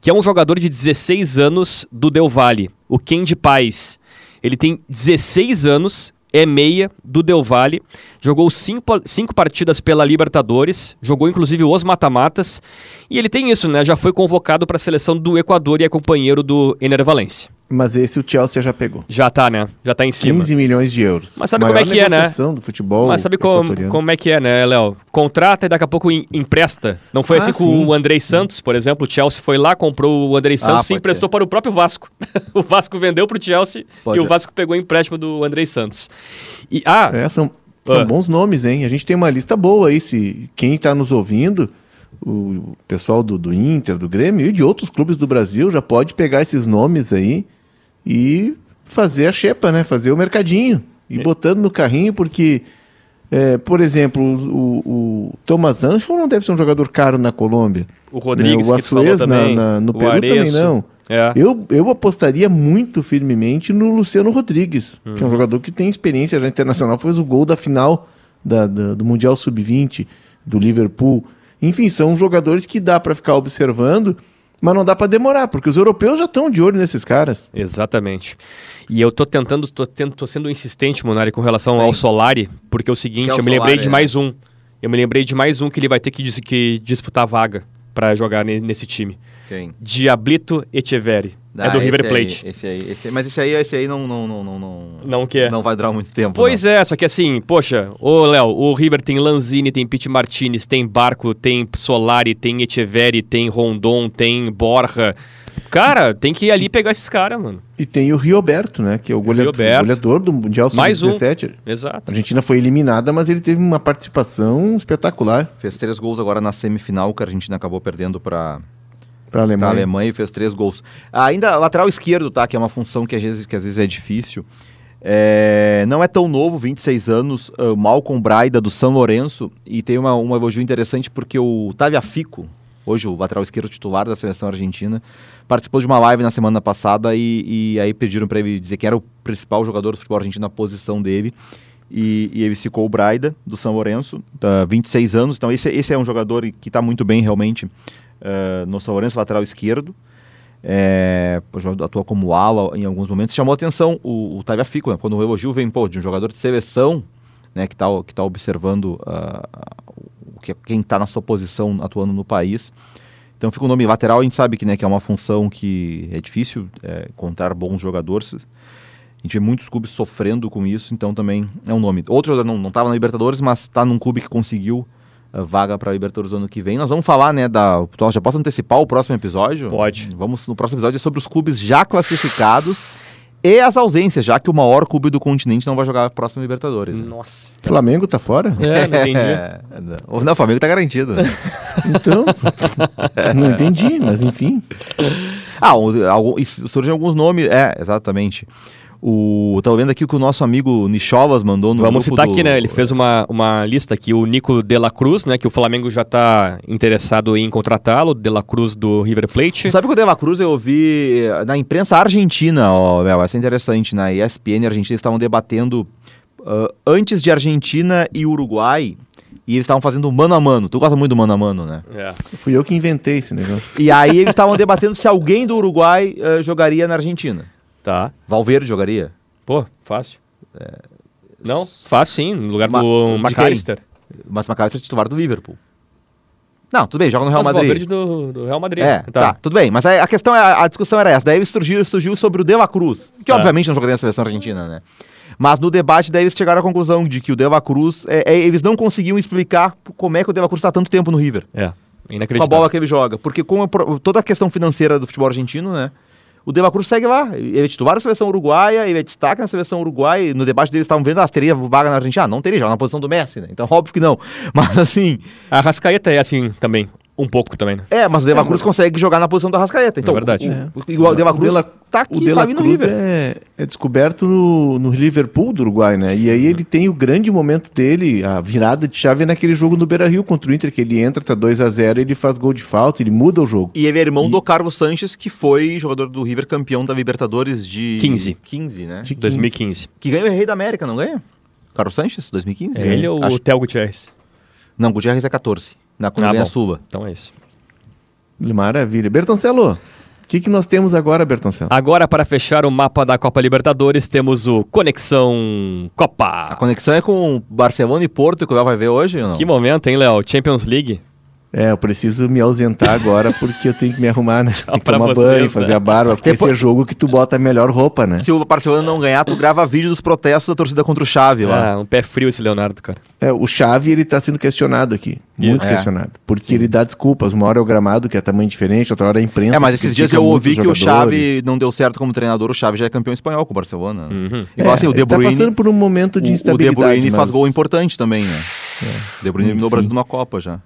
que é um jogador de 16 anos do Del Valle, o Kendi Paz. Ele tem 16 anos, é meia do Del Valle, jogou cinco, cinco partidas pela Libertadores, jogou inclusive os mata-matas, e ele tem isso, né? Já foi convocado para a seleção do Equador e é companheiro do Ener Valencia. Mas esse o Chelsea já pegou. Já tá, né? Já tá em cima. 15 milhões de euros. Mas sabe Maior como é que é, né? do futebol Mas sabe como, como é que é, né, Léo? Contrata e daqui a pouco empresta. Não foi ah, assim sim. com o Andrei Santos, por exemplo. O Chelsea foi lá, comprou o Andrei ah, Santos ah, e emprestou ser. para o próprio Vasco. [laughs] o Vasco vendeu pro Chelsea pode e o Vasco pegou o empréstimo do Andrei Santos. E, ah, é, são, são ah. bons nomes, hein? A gente tem uma lista boa aí. Se quem tá nos ouvindo o pessoal do, do Inter, do Grêmio e de outros clubes do Brasil já pode pegar esses nomes aí e fazer a xepa, né? Fazer o mercadinho. E é. botando no carrinho, porque, é, por exemplo, o, o Thomas Angel não deve ser um jogador caro na Colômbia. O Rodrigues, né? o Açuez, na, na, no Peru Areço. também não. É. Eu, eu apostaria muito firmemente no Luciano Rodrigues, que é um jogador que tem experiência já internacional, fez o gol da final da- da- do Mundial Sub-20 do Liverpool. Enfim, são jogadores que dá pra ficar observando, mas não dá pra demorar, porque os europeus já estão de olho nesses caras. Exatamente. E eu tô tentando, tô, tendo, tô sendo insistente, Monari, com relação ao Solari, porque é o seguinte, é o eu me lembrei Solari, de é. mais um. Eu me lembrei de mais um que ele vai ter que, dis- que disputar vaga pra jogar ne- nesse time. Quem? Diablito Echeverri. é Ah, do esse River aí, Plate. esse aí, esse aí- mas esse aí, esse aí não, não, não, não, não, Não quer? não vai durar muito tempo. Pois não. é, só que assim, poxa, ô Léo, o River tem Lanzini, tem Pete Martinez, tem Barco, tem Solari, tem Echeverri, tem Rondon, tem Borja. Cara, tem que ir ali pegar esses caras, mano. E tem o Rioberto, né, que é o goleador, goleador do Mundial Mais um. Sub-17. A Exato. Argentina foi eliminada, mas ele teve uma participação espetacular Fez três gols agora na semifinal, que a Argentina acabou perdendo para para a Alemanha. Alemanha e fez três gols. Ainda lateral esquerdo, tá? Que é uma função que às vezes, que às vezes é difícil. É, não é tão novo, 26 anos, uh, Malcolm Braida do São Lourenço. E tem uma, um elogio interessante porque o Taviafico, hoje o lateral esquerdo titular da seleção argentina, participou de uma live na semana passada e, e aí pediram para ele dizer que era o principal jogador do futebol argentino na posição dele. E, e ele ficou o Braida, do São Lourenço, tá, 26 anos. Então esse, esse é um jogador que está muito bem realmente uh, no São Lourenço, lateral esquerdo. É, atua como ala em alguns momentos. Chamou atenção o, o Tagliafico, né? quando o elogio vem pô, de um jogador de seleção né, que está que tá observando o que, quem está na sua posição atuando no país. Então fica o nome lateral, a gente sabe que, né, que é uma função que é difícil é, encontrar bons jogadores. A gente vê muitos clubes sofrendo com isso, então também é um nome. Outro jogador não estava na Libertadores, mas está num clube que conseguiu vaga para a Libertadores ano que vem. Nós vamos falar, né, da... Já posso antecipar o próximo episódio? Pode. Vamos, no próximo episódio, é sobre os clubes já classificados e as ausências, já que o maior clube do continente não vai jogar a próxima Libertadores. né? Nossa. Flamengo tá fora? É, não entendi. [laughs] É, não, não, o Flamengo tá garantido. né? [laughs] Então, não entendi, mas enfim. ah, surgem alguns nomes. É, exatamente. O, tô vendo aqui o que o nosso amigo Nichovas mandou no Vamos grupo citar do- aqui, né? Ele fez uma, uma lista aqui, o Nico De La Cruz, né? Que o Flamengo já tá interessado em contratá-lo, De La Cruz do River Plate. Sabe que o De La Cruz eu ouvi eh, na imprensa argentina, ó, Mel, essa é interessante, na ESPN argentina eles estavam debatendo ah, antes de Argentina e Uruguai, e eles estavam fazendo mano a mano. Tu gosta muito do mano a mano, né? É. Fui eu que inventei esse negócio. E aí eles estavam debatendo se alguém do Uruguai eh, jogaria na Argentina. Tá. Valverde jogaria? Pô, fácil. Não? Fácil sim, no lugar É. Ma- do McAllister. Mas McAllister é titular do Liverpool. Não, tudo bem, joga no Real Mas Madrid. Valverde do, do Real Madrid. É, tá. tudo bem. Mas a, a questão, é, a discussão era essa. Daí surgiu, surgiu sobre o De La Cruz, que Tá. obviamente não jogaria na seleção argentina, né? Mas no debate daí eles chegaram à conclusão de que o De La Cruz, é, é, eles não conseguiam explicar como é que o De La Cruz está tanto tempo no River. É, Com a inacreditável. bola que ele joga. Porque com a toda a questão financeira do futebol argentino, né? O De La Cruz segue lá. Ele é titular da seleção uruguaia, ele é destaque na seleção uruguaia. No debate deles estavam vendo, ah, teria vaga na Argentina? Ah, não teria, joga na posição do Messi, né? Então, [laughs] óbvio que não. Mas assim, A Rascaeta é assim também, um pouco também, né? É, mas o De La Cruz consegue jogar na posição do Arrascaeta. Então, É verdade. O, o, o De La Cruz O De La- tá O aqui, De tá La ali no Cruz River. é, é descoberto no, no Liverpool do Uruguai, né? E aí ele tem o grande momento dele, a virada de chave é naquele jogo no Beira-Rio contra o Inter, que ele entra, tá 2 a 0 ele faz gol de falta, ele muda o jogo. E ele é irmão do Carlos Sanches, que foi jogador do River campeão da Libertadores de... 15. 15, né? De 15. 2015. Que ganha o Rei da América, não ganha? Carlos Sanches, 2015? É ele ou Acho- o Theo Gutierrez? Não, Gutierrez é 14. Na quando Ah, a. Sula. Então é isso. Maravilha. Bertoncelo, o que, que nós temos agora, Bertoncelo? Agora, para fechar o mapa da Copa Libertadores, temos o Conexão A Copa. conexão é com Barcelona e Porto, que o Léo vai ver hoje ou não? Que momento, hein, Léo? Champions League. É, eu preciso me ausentar agora porque eu tenho que me arrumar, né? [laughs] Tem que pra tomar vocês, banho, né? fazer a barba, porque Depois- esse é jogo que tu bota a melhor roupa, né? Se o Barcelona não ganhar, tu grava vídeo dos protestos da torcida contra o Xavi lá. Ah, um pé frio esse Leonardo, cara. É, o Xavi, ele tá sendo questionado aqui. Muito. É. questionado. Porque ele dá desculpas. Uma hora é o gramado, que é tamanho diferente, outra hora é a imprensa. É, mas esses dias eu ouvi que o. Xavi não deu certo como treinador, o Xavi já é campeão espanhol com o Barcelona. Uhum. Igual assim, o De ele tá Bruyne, passando por um momento de o, o De instabilidade. Bruyne faz mas- gol importante também, né? O De Bruyne eliminou o. Brasil numa Copa já.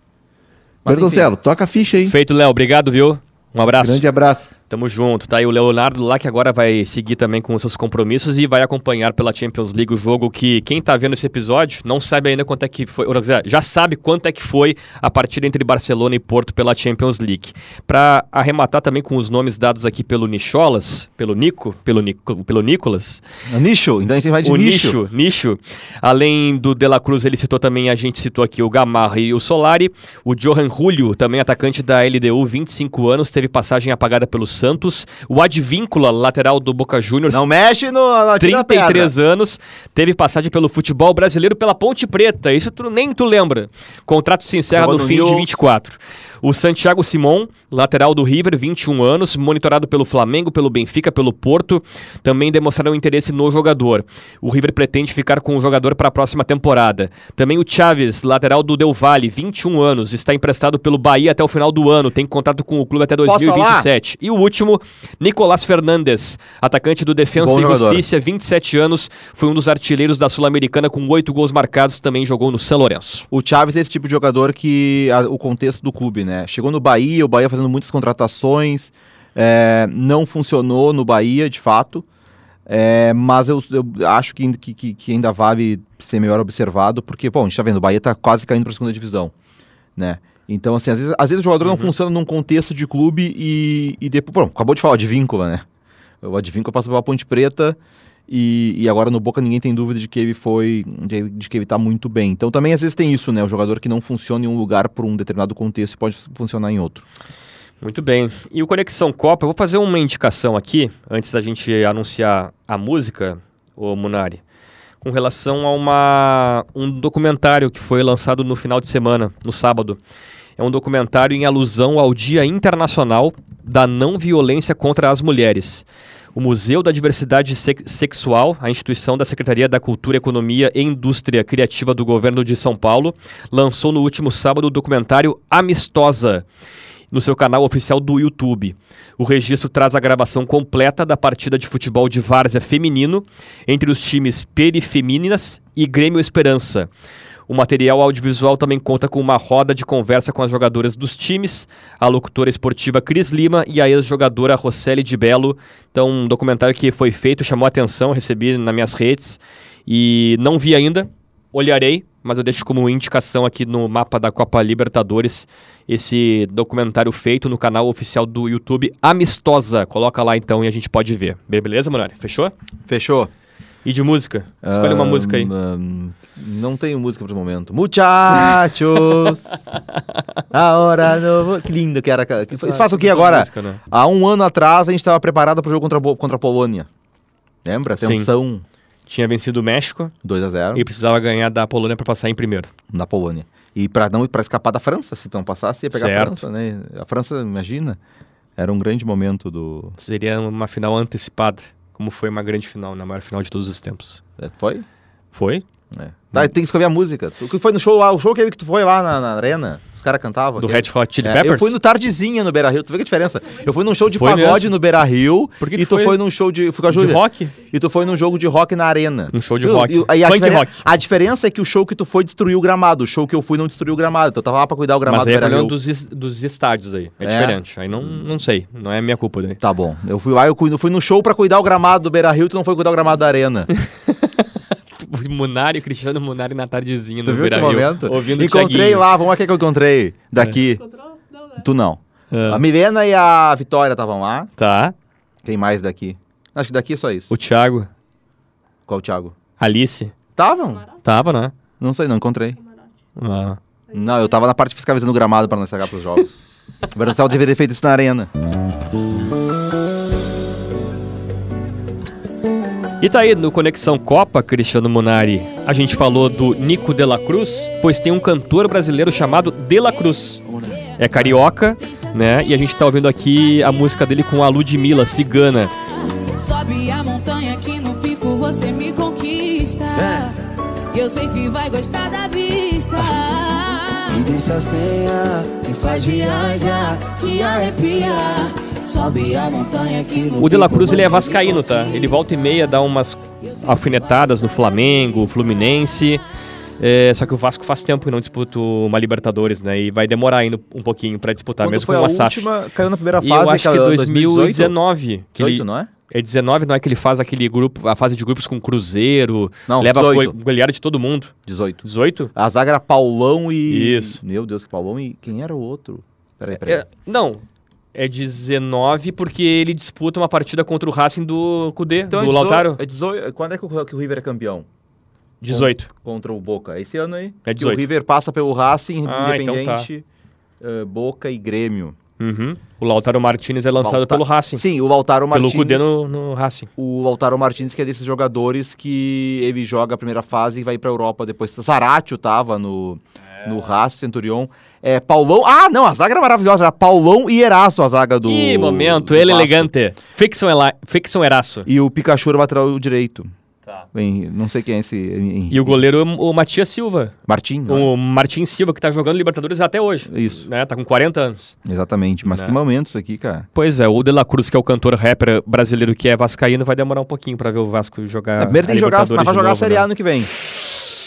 Mas, Bertoncelo, toca a ficha aí. Feito, Léo. Obrigado, viu? Um abraço. Grande abraço. Tamo junto, tá? E o Leonardo lá que agora vai seguir também com os seus compromissos e vai acompanhar pela Champions League o jogo que quem tá vendo esse episódio não sabe ainda quanto é que foi, ou, dizer, já sabe quanto é que foi a partida entre Barcelona e Porto pela Champions League. Para arrematar também com os nomes dados aqui pelo Nicholas, pelo Nico, pelo Nico, pelo Nicolas. O nicho, então a gente vai de o nicho. nicho, nicho. Além do De La Cruz, ele citou também, a gente citou aqui o Gamarra e o Solari. O Johan Julio, também atacante da LDU, 25 anos, teve passagem apagada pelo Santos. O Advíncula, lateral do Boca Juniors, Não mexe no, pedra. 33 anos, teve passagem pelo futebol brasileiro pela Ponte Preta. Isso tu, nem tu lembra. Contrato se encerra no no fim de Nils. 24. O Santiago Simon, lateral do River, 21 anos, monitorado pelo Flamengo, pelo Benfica, pelo Porto, também demonstraram interesse no jogador. O River pretende ficar com o jogador para a próxima temporada. Também o Chaves, lateral do Del Valle, 21 anos, está emprestado pelo Bahia até o final do ano, tem contrato com o clube até Posso 2027. E o último, Nicolás Fernandes, atacante do Defensa Bom e. Justiça, 27 anos, foi um dos artilheiros da Sul-Americana com oito gols marcados, também jogou no São Lourenço. O Chaves é esse tipo de jogador que a- o contexto do clube, né? Chegou no Bahia, o Bahia fazendo muitas contratações, é, não funcionou no Bahia, de fato. é, mas eu, eu acho que, que, que- ainda vale ser melhor observado, porque, bom, a gente tá vendo, o Bahia tá quase caindo para a segunda divisão, né? Então, assim, às vezes, às vezes o jogador não funciona num contexto de clube e, e depois. Bom, acabou de falar de víncula, né? O Advíncula passou pela Ponte Preta e, e agora no Boca ninguém tem dúvida de que ele foi. De, de que ele tá muito bem. Então também às vezes tem isso, né? O jogador que não funciona em um lugar por um determinado contexto pode funcionar em outro. Muito bem. E o Conexão Copa, eu vou fazer uma indicação aqui, antes da gente anunciar a música, o Munari, com relação a uma, um documentário que foi lançado no final de semana, no sábado. É um documentário em alusão ao Dia Internacional da Não Violência contra as Mulheres. O Museu da Diversidade Sex- Sexual, a instituição da Secretaria da Cultura, Economia e Indústria Criativa do Governo de São Paulo, lançou no último sábado o documentário Amistosa no seu canal oficial do YouTube. O registro traz a gravação completa da partida de futebol de várzea feminino entre os times Perifemininas e Grêmio Esperança. O material audiovisual também conta com uma roda de conversa com as jogadoras dos times, a locutora esportiva Cris Lima e a ex-jogadora Roseli de Belo. Então, um documentário que foi feito, chamou a atenção, recebi nas minhas redes e não vi ainda, olharei, mas eu deixo como indicação aqui no mapa da Copa Libertadores esse documentário feito no canal oficial do YouTube Amistosa. Coloca lá então e a gente pode ver. Be- Beleza, Monari? Fechou? Fechou? E de música? Escolhe uma Ahn, música aí. ahn, não tenho música pro momento. Muchachos! [laughs] a hora no... Que lindo que era. Que, faça o que agora? música, né? Há um ano atrás a gente estava preparado para o jogo contra, a contra a Polônia. Lembra? Sim. Tensão. Tinha vencido o México 2 a 0 e precisava ganhar da Polônia para passar em primeiro. na Polônia. E para não para escapar da França, se não passasse, ia pegar Certo. a França, né? A França, imagina, era um grande momento do. Seria uma final antecipada, como foi uma grande final, na maior final de todos os tempos. é, Foi? Foi? É. Tá, tem que escolher a música. Tu que foi no show lá, o show que que tu foi lá na, na arena, caras cantavam. Do Red Hot Chili É, Peppers? Eu fui no Tardezinha no Beira Rio, tu vê que a diferença? Eu fui num show de Foi pagode mesmo? no Beira Rio Por que e tu tu foi? foi num show de. Fui com a De Júlia. rock? E tu foi num jogo de rock na arena. Um show de Viu? rock. E, a, Funk rock. a diferença é que o show que tu foi destruiu o gramado. O show que eu fui não destruiu o gramado. Então eu tava lá pra cuidar o gramado Mas do aí é Beira Rio. dos, dos estádios aí. É, É? diferente. Aí não, não sei. Não é minha culpa daí. Tá bom. Eu fui lá, eu fui, fui no show pra cuidar o gramado do Beira Rio, tu não foi cuidar o gramado da arena. [laughs] [laughs] Munari, o Cristiano Munari na tardezinha Tu no viu Beira momento? Ouvindo o encontrei Thiaguinho. lá, vamos lá o que é que eu encontrei daqui. Encontrou? Não, né? Tu não. É. A Milena e a Vitória estavam lá. Tá. Quem mais daqui? Acho que daqui é só isso. O Thiago, Qual o Thiago? Alice. Estavam? Tava, né? Não sei, não encontrei. Ah. Não, eu tava na parte fiscalizando o gramado pra não estragar pros jogos. [laughs] O Brasil deveria ter feito isso na arena. E tá aí no Conexão Copa, Cristiano Munari. A gente falou do Nico de la Cruz, pois tem um cantor brasileiro chamado De la Cruz. É carioca, né? E a gente tá ouvindo aqui a música dele com a Ludmilla, cigana. Sobe a montanha que no pico você me conquista. E eu sei que vai gostar da vista. Me deixa senha, me faz viajar, te arrepiar. Sobe a montanha que no O De La Cruz ele é vascaíno, tá? Ele volta e meia dá umas alfinetadas no Flamengo, Fluminense. É, só que o Vasco faz tempo que não disputa uma Libertadores, né? E vai demorar ainda um pouquinho pra disputar, Quando mesmo foi com a uma SAF. última, caiu na primeira E fase. eu acho que aquela 2019. que 18, ele- não é? É 19, não é que ele faz aquele grupo, a fase de grupos com Cruzeiro, Não, leva 18. go- goleada de todo mundo. 18. 18? A zaga era Paulão e... Isso. Meu Deus, que Paulão e... Quem era o outro? Peraí, peraí. É, não, é 19 porque ele disputa uma partida contra o Racing do Cudê, Então do é 18, Lautaro. É 18, quando é que o, que o River é campeão? 18. Contra o Boca? Esse ano aí? É Que 18. o River passa pelo Racing, Ah, então tá. Independente, eh, Boca e Grêmio. Uhum. O Lautaro Martinez é lançado Lauta- pelo Racing. Sim, o Lautaro Pelo Martins. Cudê no, no Racing. O Lautaro Martins, que é desses jogadores que ele joga a primeira fase e vai pra Europa depois. Zaratio tava no, É. no Racing, Centurion. É, Paulão. Ah, não, a zaga era maravilhosa. Era Paulão e Eraço, a zaga do. que momento, do ele Vasco. elegante. Fixon, Ela... Fixon Eraço. E o Pikachu era o lateral direito. Tá. Bem, não sei quem é esse. Henrique. E o goleiro, o Matias Silva. Martim. é? O Martin Silva, que tá jogando Libertadores até hoje. Isso. Né? Tá com 40 anos. Exatamente. Mas Né? que momento isso aqui, cara. Pois é, o De La Cruz, que é o cantor rapper brasileiro que é vascaíno, vai demorar um pouquinho pra ver o Vasco jogar. É, primeiro tem a que jogar, mas vai jogar a novo, Série né? A ano que vem.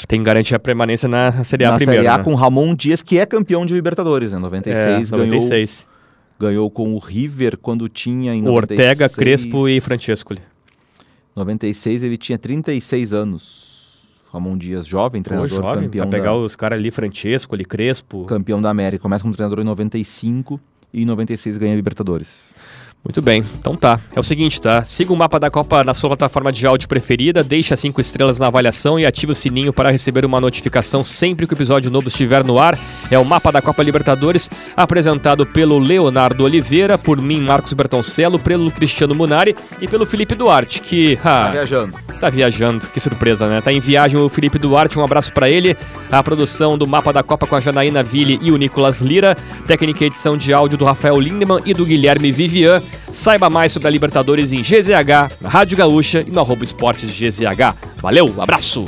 Tem que garantir a permanência na Série A Na primeiro. Série A né? com Ramon Dias, que é campeão de Libertadores, né? 96, é, ganhou, 96. ganhou com o River quando tinha em O Ortega, 96. Crespo e Francescoli. 96 ele tinha 36 anos. Ramon Dias, jovem, Pô, treinador, jovem, campeão, pra pegar da, os caras ali, Francescoli, Crespo. campeão da América. Começa como treinador em 95 e em 96 ganha Libertadores. Muito bem, então tá. É o seguinte, tá? Siga o mapa da Copa na sua plataforma de áudio preferida, deixa cinco estrelas na avaliação e ative o sininho para receber uma notificação sempre que o episódio novo estiver no ar. É o mapa da Copa Libertadores, apresentado pelo Leonardo Oliveira, por mim, Marcos Bertoncello, pelo Cristiano Munari e pelo Felipe Duarte, que Tá ah, viajando. tá viajando. Que surpresa, né? Tá em viagem o Felipe Duarte, um abraço para ele. A produção do mapa da Copa com a Janaína Ville e o Nicolas Lira, técnica e edição de áudio do Rafael Lindemann e do Guilherme Vivian. Saiba mais sobre a Libertadores em GZH, na Rádio Gaúcha e no arroba esportes GZH. Valeu, abraço!